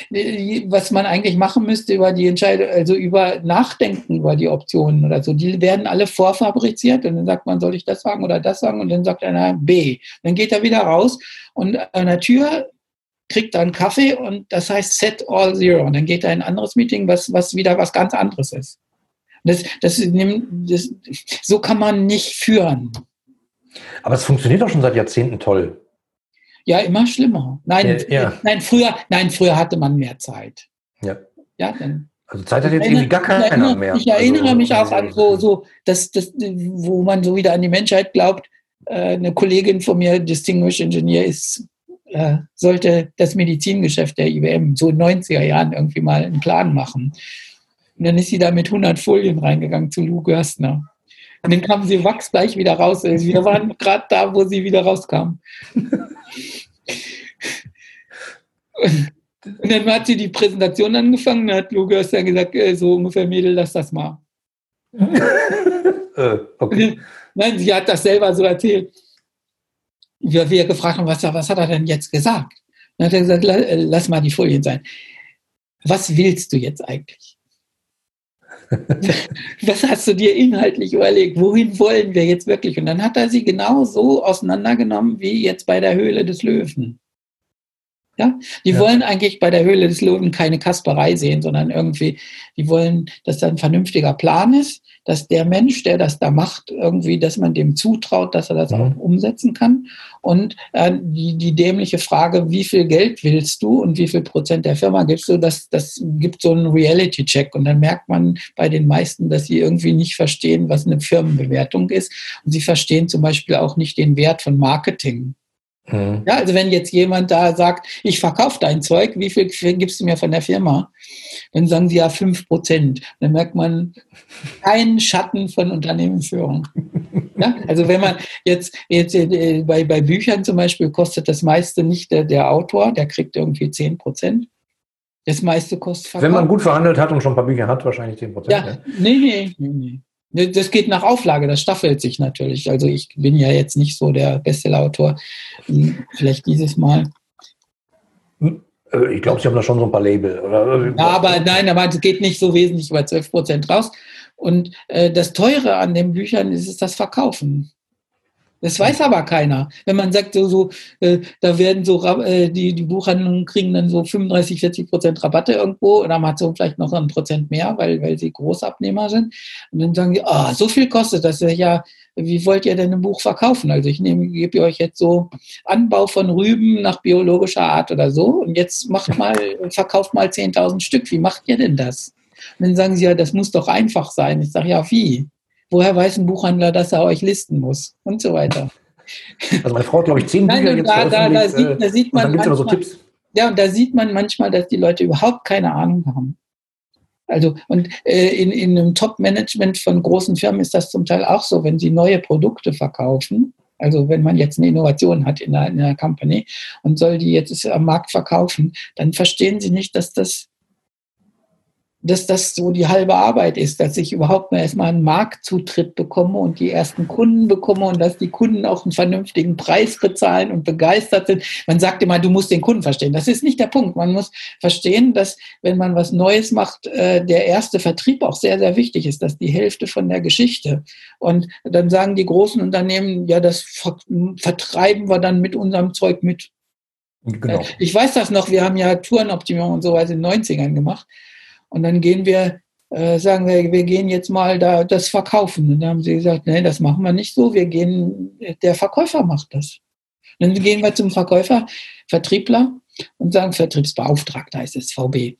was man eigentlich machen müsste über die Entscheidung, also über Nachdenken über die Optionen oder so. Die werden alle vorfabriziert und dann sagt man, soll ich das sagen oder das sagen? Und dann sagt einer B. Dann geht er wieder raus und an der Tür kriegt er einen Kaffee und das heißt Set All Zero. Und dann geht er in ein anderes Meeting, was, was wieder was ganz anderes ist. Das, das, das, so kann man nicht führen. Aber es funktioniert doch schon seit Jahrzehnten toll. Ja, immer schlimmer. Nein, ja, ja. nein, früher, nein, früher hatte man mehr Zeit. Ja. Ja, dann. Also Zeit hat jetzt irgendwie gar keiner mehr. Ich erinnere also, mich auch an so, so das, das, wo man so wieder an die Menschheit glaubt. Äh, eine Kollegin von mir, Distinguished Engineer, ist, äh, sollte das Medizingeschäft der IBM so in den 90er Jahren irgendwie mal einen Plan machen. Und dann ist sie da mit 100 Folien reingegangen zu Lou Gerstner. Und dann kam sie wachsgleich wieder raus. Wir waren gerade da, wo sie wieder rauskam. Und dann hat sie die Präsentation angefangen, dann hat Lukas dann gesagt, äh, so ungefähr, Mädel, lass das mal. äh, okay. Nein, sie hat das selber so erzählt. Wir, wir gefragt haben, was, was hat er denn jetzt gesagt? Dann hat er gesagt, äh, lass mal die Folien sein. Was willst du jetzt eigentlich? Was hast du dir inhaltlich überlegt? Wohin wollen wir jetzt wirklich? Und dann hat er sie genau so auseinandergenommen wie jetzt bei der Höhle des Löwen. Ja, die ja. wollen eigentlich bei der Höhle des Löwen keine Kasperei sehen, sondern irgendwie, die wollen, dass da ein vernünftiger Plan ist, dass der Mensch, der das da macht, irgendwie, dass man dem zutraut, dass er das mhm. auch umsetzen kann. Und äh, die, die dämliche Frage, wie viel Geld willst du und wie viel Prozent der Firma gibst du, das, das gibt so einen Reality-Check. Und dann merkt man bei den meisten, dass sie irgendwie nicht verstehen, was eine Firmenbewertung ist. Und sie verstehen zum Beispiel auch nicht den Wert von Marketing. Mhm. Ja, also wenn jetzt jemand da sagt, ich verkaufe dein Zeug, wie viel gibst du mir von der Firma? Dann sagen sie ja 5 Prozent. Dann merkt man keinen Schatten von Unternehmensführung. Ja, also wenn man jetzt, jetzt äh, bei, bei Büchern zum Beispiel kostet das meiste nicht der, der Autor, der kriegt irgendwie 10 Prozent. Das meiste kostet Verkauf. Wenn man gut verhandelt hat und schon ein paar Bücher hat, wahrscheinlich 10 Prozent. Ja, ja, nee, nee, nee, nee. Ne, das geht nach Auflage, das staffelt sich natürlich. Also ich bin ja jetzt nicht so der Bestsellerautor. Hm, vielleicht dieses Mal. Äh, ich glaube, Sie haben da schon so ein paar Label. Oder? Ja, aber nein, aber es geht nicht so wesentlich über 12 Prozent raus. Und äh, das Teure an den Büchern ist es das Verkaufen. Das weiß aber keiner. Wenn man sagt, so, so äh, da werden so äh, die, die Buchhandlungen kriegen dann so 35, 40 Prozent Rabatte irgendwo und Amazon vielleicht noch ein Prozent mehr, weil, weil sie Großabnehmer sind. Und dann sagen die, oh, so viel kostet das. Ja, wie wollt ihr denn ein Buch verkaufen? Also ich nehme, gebe euch jetzt so Anbau von Rüben nach biologischer Art oder so und jetzt macht mal, verkauft mal 10.000 Stück. Wie macht ihr denn das? Und dann sagen sie ja, das muss doch einfach sein. Ich sage, ja, wie? Woher weiß ein Buchhändler, dass er euch listen muss? Und so weiter. Also meine Frau hat, glaube ich, zehn Bücher jetzt da, da, da, sieht, da sieht man manchmal, so Tipps. Ja, und da sieht man manchmal, dass die Leute überhaupt keine Ahnung haben. Also, und äh, in, in einem Top-Management von großen Firmen ist das zum Teil auch so, wenn sie neue Produkte verkaufen, also wenn man jetzt eine Innovation hat in einer, in einer Company und soll die jetzt am Markt verkaufen, dann verstehen sie nicht, dass das dass das so die halbe Arbeit ist, dass ich überhaupt mal erstmal einen Marktzutritt bekomme und die ersten Kunden bekomme und dass die Kunden auch einen vernünftigen Preis bezahlen und begeistert sind. Man sagt immer, du musst den Kunden verstehen. Das ist nicht der Punkt. Man muss verstehen, dass wenn man was Neues macht, äh, der erste Vertrieb auch sehr, sehr wichtig ist. Das ist die Hälfte von der Geschichte. Und dann sagen die großen Unternehmen, ja, das vertreiben wir dann mit unserem Zeug mit. Genau. Ich weiß das noch, wir haben ja Tourenoptimierung und so weiter in den 90ern gemacht. Und dann gehen wir, äh, sagen wir, wir gehen jetzt mal da das verkaufen. Und dann haben sie gesagt, nee, das machen wir nicht so. Wir gehen, der Verkäufer macht das. Und dann gehen wir zum Verkäufer, Vertriebler und sagen, Vertriebsbeauftragter heißt es, VB.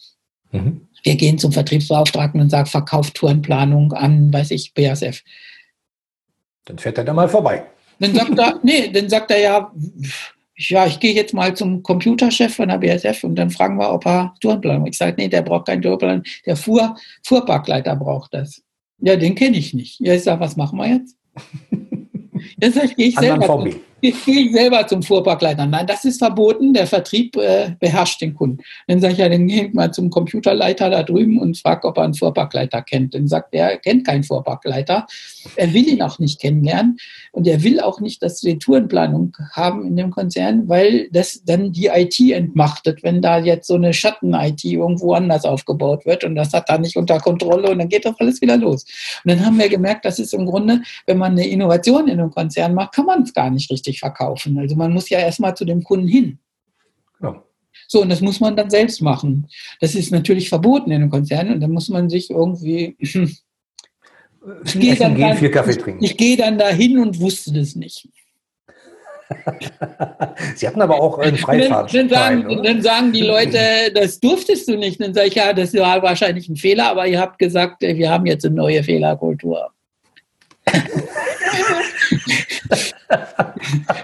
Mhm. Wir gehen zum Vertriebsbeauftragten und sagen, Verkauf Tourenplanung an, weiß ich, BASF. Dann fährt er da mal vorbei. Dann sagt er, nee, dann sagt er ja, ja, ich gehe jetzt mal zum Computerchef von der BSF und dann fragen wir, ob er Tourenplan Ich sage, nee, der braucht keinen Tourenplan. Der Fuhr, Fuhrparkleiter braucht das. Ja, den kenne ich nicht. Ja, ich sage, was machen wir jetzt? Jetzt sage ich, gehe ich selber ich gehe selber zum Fuhrparkleiter. Nein, das ist verboten. Der Vertrieb äh, beherrscht den Kunden. Dann sage ich ja, dann ich mal zum Computerleiter da drüben und frage, ob er einen Fuhrparkleiter kennt. Dann sagt er, er kennt keinen Fuhrparkleiter. Er will ihn auch nicht kennenlernen. Und er will auch nicht, dass wir Tourenplanung haben in dem Konzern, weil das dann die IT entmachtet, wenn da jetzt so eine Schatten-IT irgendwo anders aufgebaut wird und das hat er nicht unter Kontrolle und dann geht doch alles wieder los. Und dann haben wir gemerkt, das ist im Grunde, wenn man eine Innovation in einem Konzern macht, kann man es gar nicht richtig richtig verkaufen. Also man muss ja erstmal zu dem Kunden hin. Ja. So, und das muss man dann selbst machen. Das ist natürlich verboten in einem Konzern und da muss man sich irgendwie Ich gehe dann, gehen, vier Kaffee trinken. Ich, ich gehe dann dahin und wusste das nicht. Sie hatten aber auch einen Freifahrt. Dann, sagen, dann sagen die Leute, das durftest du nicht. Dann sage ich, ja, das war wahrscheinlich ein Fehler, aber ihr habt gesagt, wir haben jetzt eine neue Fehlerkultur.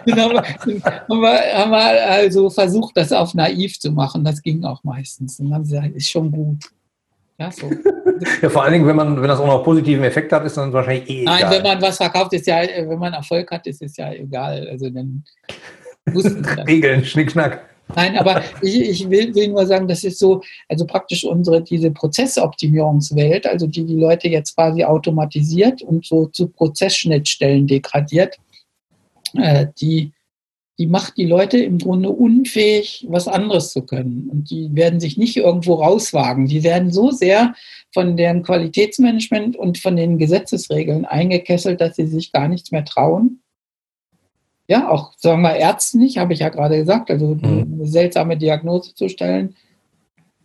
dann haben wir, haben wir also versucht, das auf naiv zu machen. Das ging auch meistens. Und dann haben sie gesagt, ist schon gut. Ja, so. ja, vor allen Dingen, wenn man, wenn das auch noch positiven Effekt hat, ist dann wahrscheinlich eh egal. Nein, wenn man was verkauft, ist ja, wenn man Erfolg hat, ist es ja egal. Also dann Regeln, Schnickschnack. Nein, aber ich, ich will, will, nur sagen, das ist so, also praktisch unsere, diese Prozessoptimierungswelt, also die die Leute jetzt quasi automatisiert und so zu Prozessschnittstellen degradiert, äh, die, die macht die Leute im Grunde unfähig, was anderes zu können. Und die werden sich nicht irgendwo rauswagen. Die werden so sehr von deren Qualitätsmanagement und von den Gesetzesregeln eingekesselt, dass sie sich gar nichts mehr trauen ja, auch sagen wir Ärzten nicht, habe ich ja gerade gesagt, also mhm. eine seltsame Diagnose zu stellen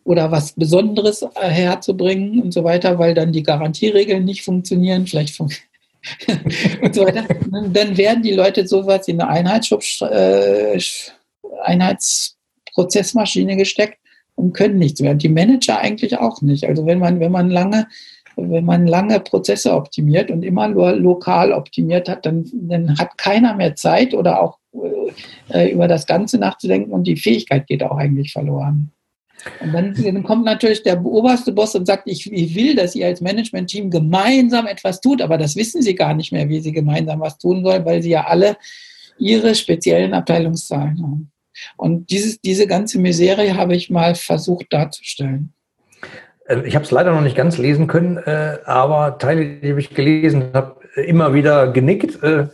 oder was Besonderes äh, herzubringen und so weiter, weil dann die Garantieregeln nicht funktionieren, vielleicht fun und so weiter. Dann werden die Leute sowas in eine Einheitsschub äh, Einheitsprozessmaschine gesteckt und können nichts mehr. Und die Manager eigentlich auch nicht. Also wenn man, wenn man lange wenn man lange Prozesse optimiert und immer nur lokal optimiert hat, dann, dann hat keiner mehr Zeit oder auch äh, über das Ganze nachzudenken und die Fähigkeit geht auch eigentlich verloren. Und dann, dann, kommt natürlich der oberste Boss und sagt, ich, ich will, dass ihr als Management-Team gemeinsam etwas tut, aber das wissen sie gar nicht mehr, wie sie gemeinsam was tun sollen, weil sie ja alle ihre speziellen Abteilungszahlen haben. Und dieses, diese ganze Misere habe ich mal versucht darzustellen. Ähm, ich habe es leider noch nicht ganz lesen können, äh, aber Teile, die ich gelesen habe, immer wieder genickt. Äh,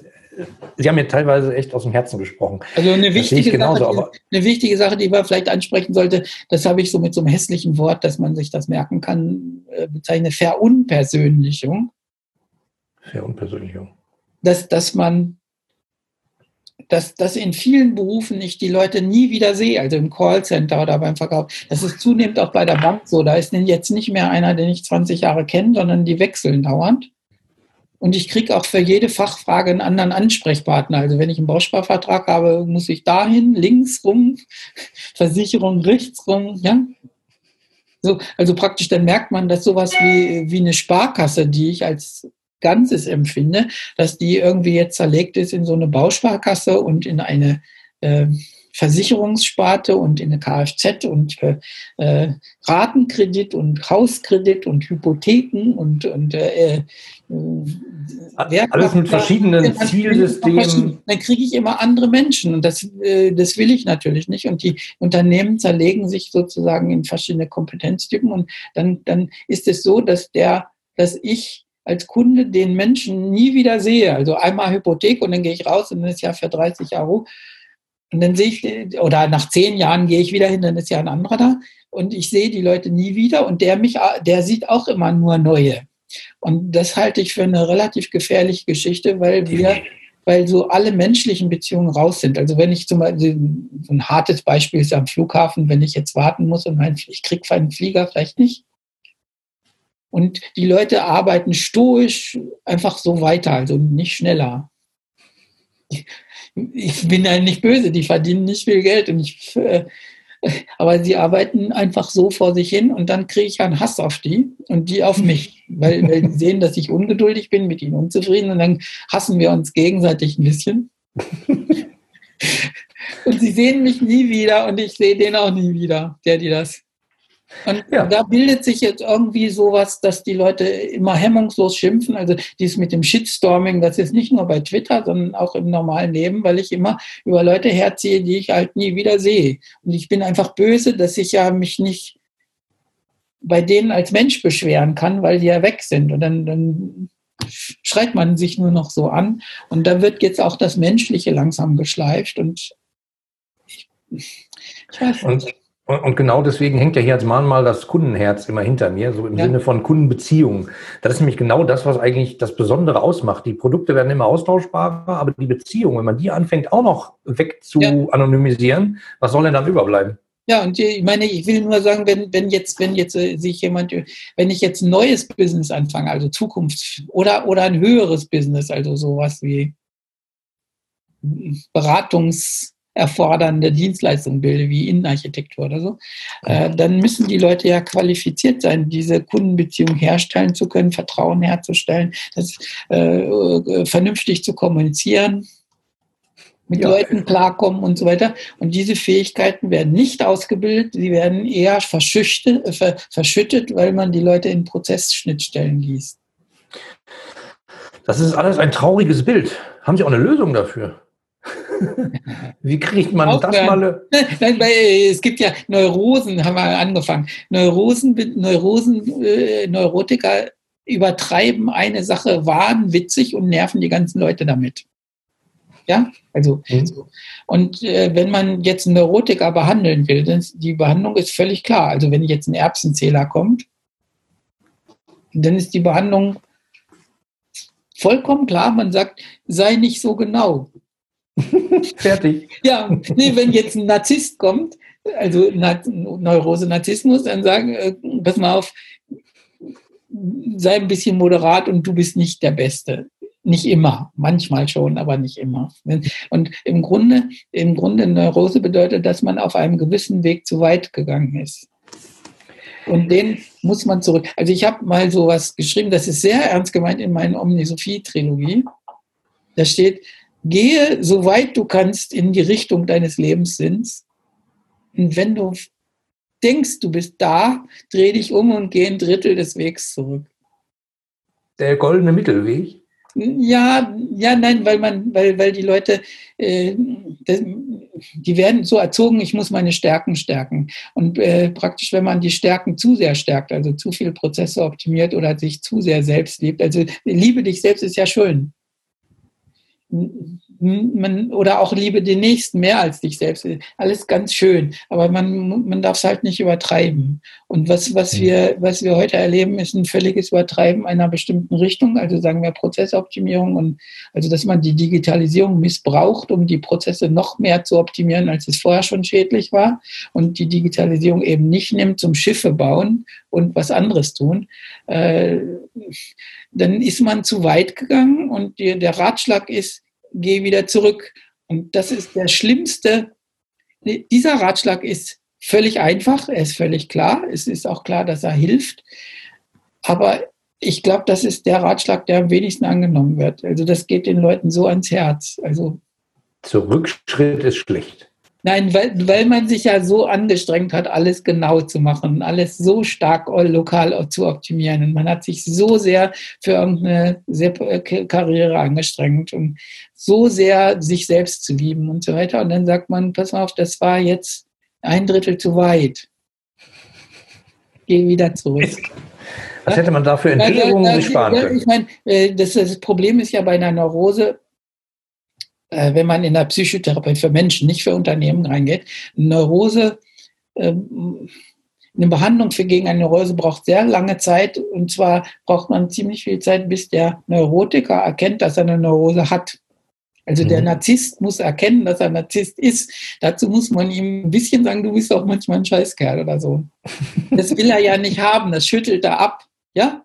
Sie haben mir teilweise echt aus dem Herzen gesprochen. Also eine wichtige, genauso, Sache, die, eine wichtige Sache, die man vielleicht ansprechen sollte, das habe ich so mit so einem hässlichen Wort, dass man sich das merken kann, äh, bezeichnet, Verunpersönlichung. Verunpersönlichung. Dass, dass man dass, dass in vielen Berufen ich die Leute nie wieder sehe, also im Callcenter oder beim Verkauf. Das ist zunehmend auch bei der Bank so. Da ist jetzt nicht mehr einer, den ich 20 Jahre kenne, sondern die wechseln dauernd. Und ich kriege auch für jede Fachfrage einen anderen Ansprechpartner. Also wenn ich einen Bausparvertrag habe, muss ich dahin, links rum, Versicherung rechts rum, ja. So, also praktisch, dann merkt man, dass sowas wie, wie eine Sparkasse, die ich als Ganzes empfinde, dass die irgendwie jetzt zerlegt ist in so eine Bausparkasse und in eine äh, Versicherungssparte und in eine Kfz und äh, äh, Ratenkredit und Hauskredit und Hypotheken und, und äh, äh alles mit verschiedenen Zielsystemen. Dann kriege ich immer andere Menschen und das, äh, das will ich natürlich nicht. Und die Unternehmen zerlegen sich sozusagen in verschiedene Kompetenztypen und dann, dann ist es so, dass der, dass ich als Kunde den Menschen nie wieder sehe. Also einmal Hypothek und dann gehe ich raus und dann ist ja für 30 Jahre. Und dann sehe ich, oder nach zehn Jahren gehe ich wieder hin, dann ist ja ein anderer da. Und ich sehe die Leute nie wieder und der mich, der sieht auch immer nur neue. Und das halte ich für eine relativ gefährliche Geschichte, weil wir, weil so alle menschlichen Beziehungen raus sind. Also wenn ich zum Beispiel, ein hartes Beispiel ist am Flughafen, wenn ich jetzt warten muss und mein, ich kriege einen Flieger vielleicht nicht, und die Leute arbeiten stoisch einfach so weiter, also nicht schneller. Ich bin ja nicht böse, die verdienen nicht viel Geld und ich, äh, aber sie arbeiten einfach so vor sich hin und dann kriege ich einen Hass auf die und die auf mich, weil, weil sie sehen, dass ich ungeduldig bin, mit ihnen unzufrieden und dann hassen wir uns gegenseitig ein bisschen. Und sie sehen mich nie wieder und ich sehe den auch nie wieder, der die das und ja. da bildet sich jetzt irgendwie sowas, dass die Leute immer hemmungslos schimpfen. Also dies mit dem Shitstorming, das ist nicht nur bei Twitter, sondern auch im normalen Leben, weil ich immer über Leute herziehe, die ich halt nie wieder sehe. Und ich bin einfach böse, dass ich ja mich nicht bei denen als Mensch beschweren kann, weil die ja weg sind. Und dann, dann schreit man sich nur noch so an. Und da wird jetzt auch das Menschliche langsam geschleift. Und ich, ich weiß nicht. Und, und, genau deswegen hängt ja hier als Mahnmal das Kundenherz immer hinter mir, so im ja. Sinne von Kundenbeziehung. Das ist nämlich genau das, was eigentlich das Besondere ausmacht. Die Produkte werden immer austauschbarer, aber die Beziehung, wenn man die anfängt auch noch weg zu ja. anonymisieren, was soll denn dann überbleiben? Ja, und ich meine, ich will nur sagen, wenn, wenn jetzt, wenn jetzt äh, sich jemand, wenn ich jetzt ein neues Business anfange, also Zukunft oder, oder ein höheres Business, also sowas wie beratungserfordernde Dienstleistungen bilde, wie Innenarchitektur oder so, äh, dann müssen die Leute ja qualifiziert sein, diese Kundenbeziehung herstellen zu können, Vertrauen herzustellen, das äh, äh vernünftig zu kommunizieren mit ja. Leuten klarkommen und so weiter. Und diese Fähigkeiten werden nicht ausgebildet, sie werden eher verschüttet, äh, verschüttet, weil man die Leute in Prozessschnittstellen gießt. Das ist alles ein trauriges Bild. Haben Sie auch eine Lösung dafür? Wie kriegt man Aufhören. das mal? Nein, weil es gibt ja Neurosen, haben wir angefangen. Neurosen, Neurosen, äh, Neurotiker übertreiben eine Sache wahnwitzig und nerven die ganzen Leute damit. Ja, also mhm. so. und äh, wenn man jetzt einen Neurotiker behandeln will, dann ist, die Behandlung ist völlig klar. Also wenn jetzt ein Erbsenzähler kommt, dann ist die Behandlung vollkommen klar. Man sagt, sei nicht so genau. Fertig. Ja, nee, wenn jetzt ein Narzisst kommt, also Neurose, Narzissmus, dann sagen, äh, pass mal auf, sei ein bisschen moderat und du bist nicht der Beste. Nicht immer, manchmal schon, aber nicht immer. Und im Grunde, im Grunde Neurose bedeutet, dass man auf einem gewissen Weg zu weit gegangen ist. Und den muss man zurück. Also ich habe mal sowas geschrieben, das ist sehr ernst gemeint in meiner Omnisophie-Trilogie. Da steht, gehe so weit du kannst in die Richtung deines Lebenssinns. Und wenn du denkst, du bist da, dreh dich um und geh ein Drittel des Wegs zurück. Der goldene Mittelweg? Ja, ja, nein, weil man, weil, weil die Leute, äh, das, die werden so erzogen, ich muss meine Stärken stärken. Und äh, praktisch, wenn man die Stärken zu sehr stärkt, also zu viele Prozesse optimiert oder sich zu sehr selbst liebt, also liebe dich selbst ist ja schön man, oder auch liebe den Nächsten mehr als dich selbst. Alles ganz schön, aber man, man darf es halt nicht übertreiben. Und was, was, wir, was wir heute erleben, ist ein völliges Übertreiben einer bestimmten Richtung, also sagen wir Prozessoptimierung und also dass man die Digitalisierung missbraucht, um die Prozesse noch mehr zu optimieren, als es vorher schon schädlich war und die Digitalisierung eben nicht nimmt zum Schiffe bauen und was anderes tun. Äh, dann ist man zu weit gegangen und die, der Ratschlag ist, geh wieder zurück. Und das ist der schlimmste. Dieser Ratschlag ist völlig einfach, er ist völlig klar. Es ist auch klar, dass er hilft. Aber ich glaube, das ist der Ratschlag, der am wenigsten angenommen wird. Also das geht den Leuten so ans Herz. Also Zurückschritt ist schlecht. Nein, weil, weil man sich ja so angestrengt hat, alles genau zu machen, alles so stark lokal zu optimieren. Und man hat sich so sehr für irgendeine Karriere angestrengt und so sehr sich selbst zu lieben und so weiter. Und dann sagt man, pass mal auf, das war jetzt ein Drittel zu weit. Geh wieder zurück. Was hätte man dafür Entbehrungen sich sparen können? Ich meine, äh, das, das Problem ist ja bei einer Neurose, äh, wenn man in der Psychotherapie für Menschen, nicht für Unternehmen reingeht, Neurose, ähm, eine Behandlung für gegen eine Neurose braucht sehr lange Zeit und zwar braucht man ziemlich viel Zeit, bis der Neurotiker erkennt, dass er eine Neurose hat. Also der mhm. Narzisst muss erkennen, dass er Narzisst ist. Dazu muss man ihm ein bisschen sagen, du bist auch manchmal ein Scheißkerl oder so. Das will er ja nicht haben, das schüttelt er ab. Ja,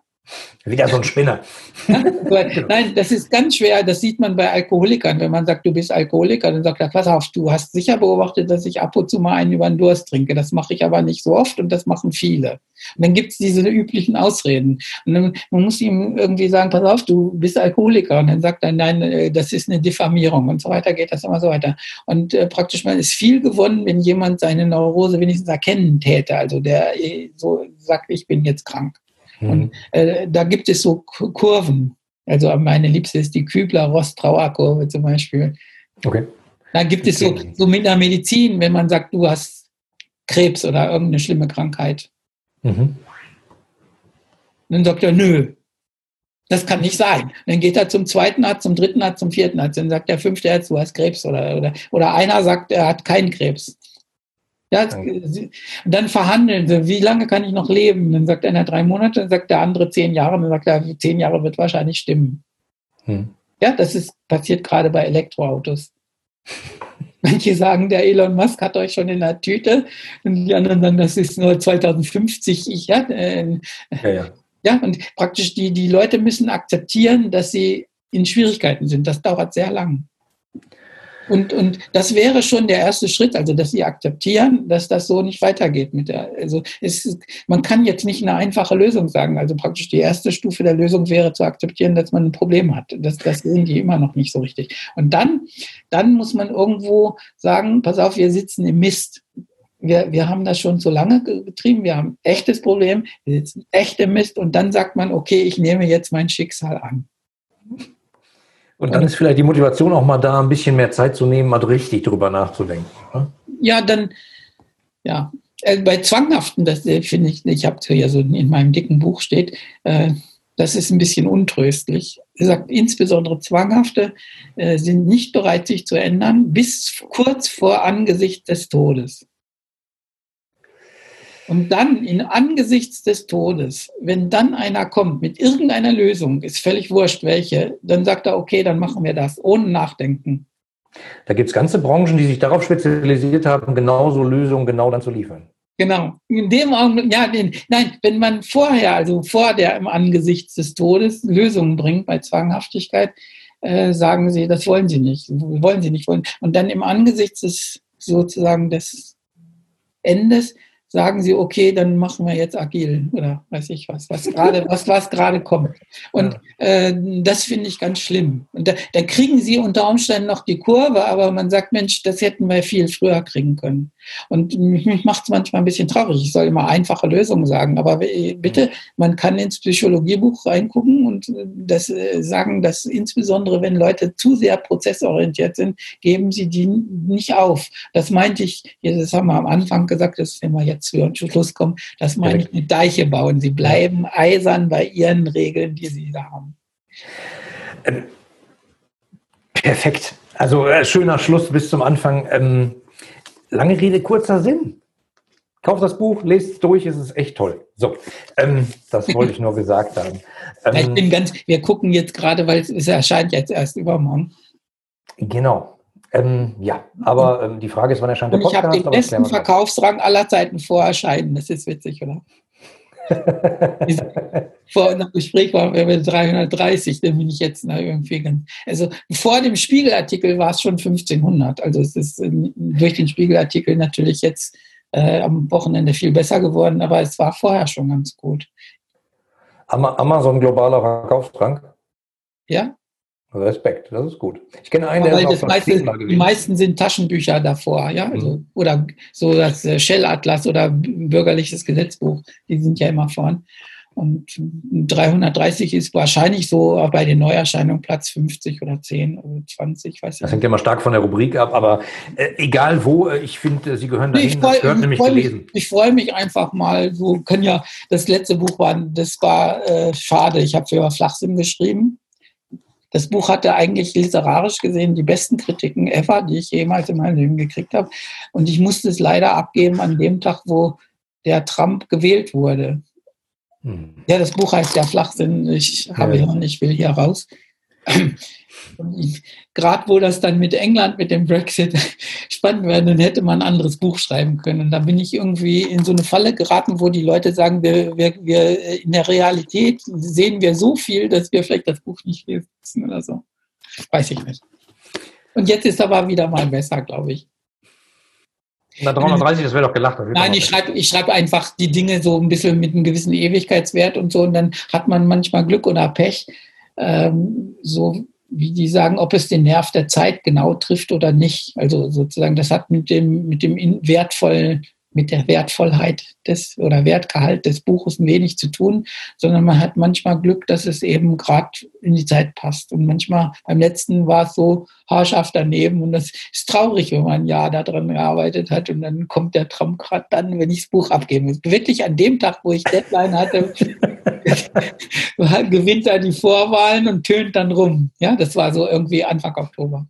wieder so ein Spinner. Nein, das ist ganz schwer. Das sieht man bei Alkoholikern. Wenn man sagt, du bist Alkoholiker, dann sagt er, pass auf, du hast sicher beobachtet, dass ich ab und zu mal einen über den Durst trinke. Das mache ich aber nicht so oft und das machen viele. Und dann gibt es diese üblichen Ausreden. Und dann, man muss ihm irgendwie sagen, pass auf, du bist Alkoholiker. Und dann sagt er, nein, äh, das ist eine Diffamierung und so weiter geht das immer so weiter. Und äh, praktisch man ist viel gewonnen, wenn jemand seine Neurose wenigstens erkennen täte. Also der äh, so sagt, ich bin jetzt krank. Mhm. Und äh, da gibt es so Kurven. Also meine liebste ist die Kübler-Ross-Trauer-Kurve zum Beispiel. Okay. Da gibt es so, so mit der Medizin, wenn man sagt, du hast Krebs oder irgendeine schlimme Krankheit. Mhm. Dann sagt er, nö, das kann nicht sein. Dann geht er zum zweiten Arzt, zum dritten Arzt, zum vierten Arzt. Dann sagt der fünfte Arzt, du hast Krebs. Oder, oder, oder einer sagt, er hat keinen Krebs. Ja, dann verhandeln sie, wie lange kann ich noch leben? Dann sagt einer drei Monate, dann sagt der andere zehn Jahre, dann sagt er, zehn Jahre wird wahrscheinlich stimmen. Hm. Ja, das ist passiert gerade bei Elektroautos. Manche sagen, der Elon Musk hat euch schon in der Tüte und die anderen sagen, das ist nur 2050. Ich, ja, äh, ja, ja. ja, und praktisch die, die Leute müssen akzeptieren, dass sie in Schwierigkeiten sind. Das dauert sehr lang. Und, und das wäre schon der erste Schritt, also dass sie akzeptieren, dass das so nicht weitergeht mit der. Also es, man kann jetzt nicht eine einfache Lösung sagen. Also praktisch die erste Stufe der Lösung wäre zu akzeptieren, dass man ein Problem hat. Das, das sehen die immer noch nicht so richtig. Und dann, dann muss man irgendwo sagen, pass auf, wir sitzen im Mist. Wir, wir haben das schon so lange getrieben, wir haben ein echtes Problem, wir sitzen echt im Mist und dann sagt man, okay, ich nehme jetzt mein Schicksal an. Und dann ist vielleicht die Motivation auch mal da, ein bisschen mehr Zeit zu nehmen, mal richtig drüber nachzudenken. Ne? Ja, dann, ja. Äh, bei Zwanghaften, das äh, finde ich, ich habe ja so in meinem dicken Buch steht, äh, das ist ein bisschen untröstlich. Er sagt, insbesondere Zwanghafte äh, sind nicht bereit, sich zu ändern, bis kurz vor Angesicht des Todes. Und dann in angesichts des Todes, wenn dann einer kommt mit irgendeiner Lösung, ist völlig wurscht welche, dann sagt er, okay, dann machen wir das, ohne Nachdenken. Da gibt es ganze Branchen, die sich darauf spezialisiert haben, genauso Lösungen genau dann zu liefern. Genau. In dem Augenblick, ja, den, nein, wenn man vorher, also vor der im Angesicht des Todes Lösungen bringt bei Zwanghaftigkeit, äh, sagen sie, das wollen sie nicht, wollen sie nicht wollen. Und dann im Angesicht des sozusagen des Endes sagen sie, okay, dann machen wir jetzt agil oder weiß ich was, was gerade, was, was gerade kommt. Und äh, das finde ich ganz schlimm. Und da, da, kriegen sie unter Umständen noch die Kurve, aber man sagt, Mensch, das hätten wir viel früher kriegen können. Und mich macht es manchmal ein bisschen traurig. Ich soll immer einfache Lösungen sagen, aber bitte, man kann ins Psychologiebuch reingucken und äh, das äh, sagen, dass insbesondere wenn Leute zu sehr prozessorientiert sind, geben sie die nicht auf. Das meinte ich, das haben wir am Anfang gesagt, das wenn wir jetzt zu Schluss kommen, das meine ich mit Deiche bauen. Sie bleiben eisern bei ihren Regeln, die sie da haben. Ähm, perfekt. Also äh, schöner Schluss bis zum Anfang. Ähm, Lange Rede, kurzer Sinn. Kauft das Buch, lest es durch, es ist echt toll. So, ähm, das wollte ich nur gesagt haben. Ähm, ich bin ganz, wir gucken jetzt gerade, weil es, erscheint jetzt erst übermorgen. Genau. Ähm, ja, aber ähm, die Frage ist, wann erscheint der Podcast? Ich habe den besten Verkaufsrang aller Zeiten vor Erscheinen. Das ist witzig, oder? vor einem Gespräch waren wir bei 330, dann bin ich jetzt na, irgendwie. Also vor dem Spiegelartikel war es schon 1500. Also es ist äh, durch den Spiegelartikel natürlich jetzt äh, am Wochenende viel besser geworden, aber es war vorher schon ganz gut. Amazon globaler Verkaufsdrang? Ja, Respekt, das ist gut. Ich kenne einen, der ist meiste, Die meisten sind Taschenbücher davor, ja, also, mhm. oder so das äh, Shell-Atlas oder bürgerliches Gesetzbuch, die sind ja immer vorn. Und 330 ist wahrscheinlich so bei den Neuerscheinungen Platz 50 oder 10 oder 20, weiß ich Das hängt ja immer stark von der Rubrik ab, aber äh, egal wo, äh, ich finde, Sie gehören dahin, ich freu, das gehört nämlich gelesen. Mich, ich freue mich einfach mal, so können ja, das letzte Buch war, das war äh, schade, ich habe für Flachsinn geschrieben das Buch hatte eigentlich literarisch gesehen die besten Kritiken ever, die ich jemals in meinem Leben gekriegt habe. Und ich musste es leider abgeben an dem Tag, wo der Trump gewählt wurde. Hm. Ja, das Buch heißt ja Flachsinn. Ich habe ja, ja. ich will hier raus. Gerade wo das dann mit England, mit dem Brexit spannend wäre, dann hätte man ein anderes Buch schreiben können. Und da bin ich irgendwie in so eine Falle geraten, wo die Leute sagen, wir, wir, wir in der Realität sehen wir so viel, dass wir vielleicht das Buch nicht lesen oder so. Weiß ich nicht. Und jetzt ist aber wieder mal besser, glaube ich. Na, 330, das wäre doch gelacht. Nein, ich schreibe ich schreib einfach die Dinge so ein bisschen mit einem gewissen Ewigkeitswert und so und dann hat man manchmal Glück oder Pech. Ähm, so wie die sagen, ob es den Nerv der Zeit genau trifft oder nicht. Also sozusagen, das hat mit dem, mit dem wertvollen mit der Wertvollheit des oder Wertgehalt des Buches wenig zu tun, sondern man hat manchmal Glück, dass es eben gerade in die Zeit passt. Und manchmal beim letzten war es so haarscharf daneben und das ist traurig, wenn man ein Jahr daran gearbeitet hat und dann kommt der Traum gerade dann, wenn ich das Buch abgeben muss. Wirklich an dem Tag, wo ich Deadline hatte, gewinnt er die Vorwahlen und tönt dann rum. Ja, das war so irgendwie Anfang Oktober.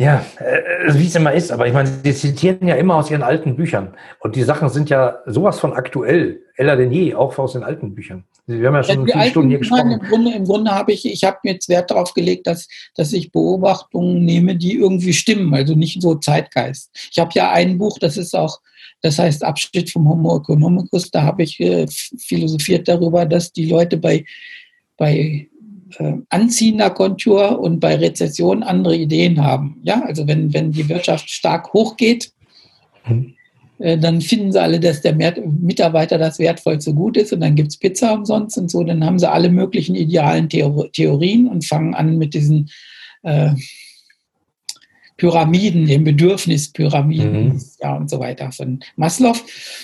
Ja, äh, wie es immer ist, aber ich meine, Sie zitieren ja immer aus Ihren alten Büchern. Und die Sachen sind ja sowas von aktuell, eller denn je, auch aus den alten Büchern. Wir haben ja schon ja, viele Stunden hier gesprochen. Im Grunde, im Grunde habe ich, ich habe mir jetzt Wert darauf gelegt, dass, dass ich Beobachtungen nehme, die irgendwie stimmen, also nicht so Zeitgeist. Ich habe ja ein Buch, das ist auch, das heißt Abschnitt vom Homo economicus, da habe ich äh, philosophiert darüber, dass die Leute bei, bei äh, anziehender Kontur und bei Rezession andere Ideen haben. Ja, also wenn, wenn die Wirtschaft stark hochgeht, mhm. äh, dann finden sie alle, dass der Mitarbeiter das wertvollste Gut ist und dann gibt es Pizza umsonst und so. Dann haben sie alle möglichen idealen Theorien und fangen an mit diesen äh, Pyramiden, den Bedürfnispyramiden mhm. ja, und so weiter von Maslow.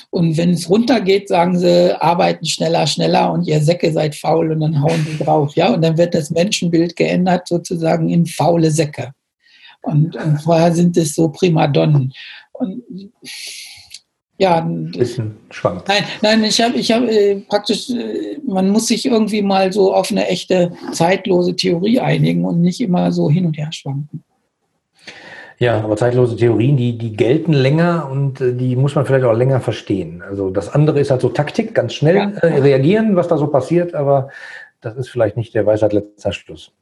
Und wenn es runtergeht, sagen sie, arbeiten schneller, schneller und ihr Säcke seid faul und dann hauen sie drauf. Ja? Und dann wird das Menschenbild geändert sozusagen in faule Säcke. Und, und vorher sind es so Primadonnen. Und ja, bisschen schwankt. Nein, nein, ich habe ich hab, äh, praktisch, äh, man muss sich irgendwie mal so auf eine echte zeitlose Theorie einigen und nicht immer so hin und her schwanken. Ja, aber zeitlose Theorien, die, die gelten länger und äh, die muss man vielleicht auch länger verstehen. Also das andere ist halt so Taktik, ganz schnell ja. äh, reagieren, was da so passiert, aber das ist vielleicht nicht der Weisheit letzter Schluss.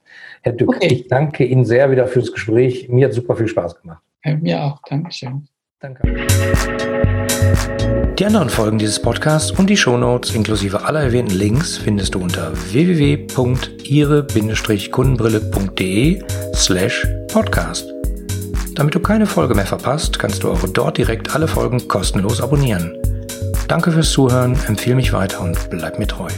Herr Dück, okay. ich danke Ihnen sehr wieder fürs Gespräch. Mir hat super viel Spaß gemacht. Ja, mir auch. Dankeschön. Danke. Die anderen Folgen dieses Podcasts und die Shownotes inklusive aller erwähnten Links findest du unter www.ihre-kundenbrille.de slash podcast. Damit du keine Folge mehr verpasst, kannst du auch dort direkt alle Folgen kostenlos abonnieren. Danke fürs Zuhören, empfehle mich weiter und bleib mir treu.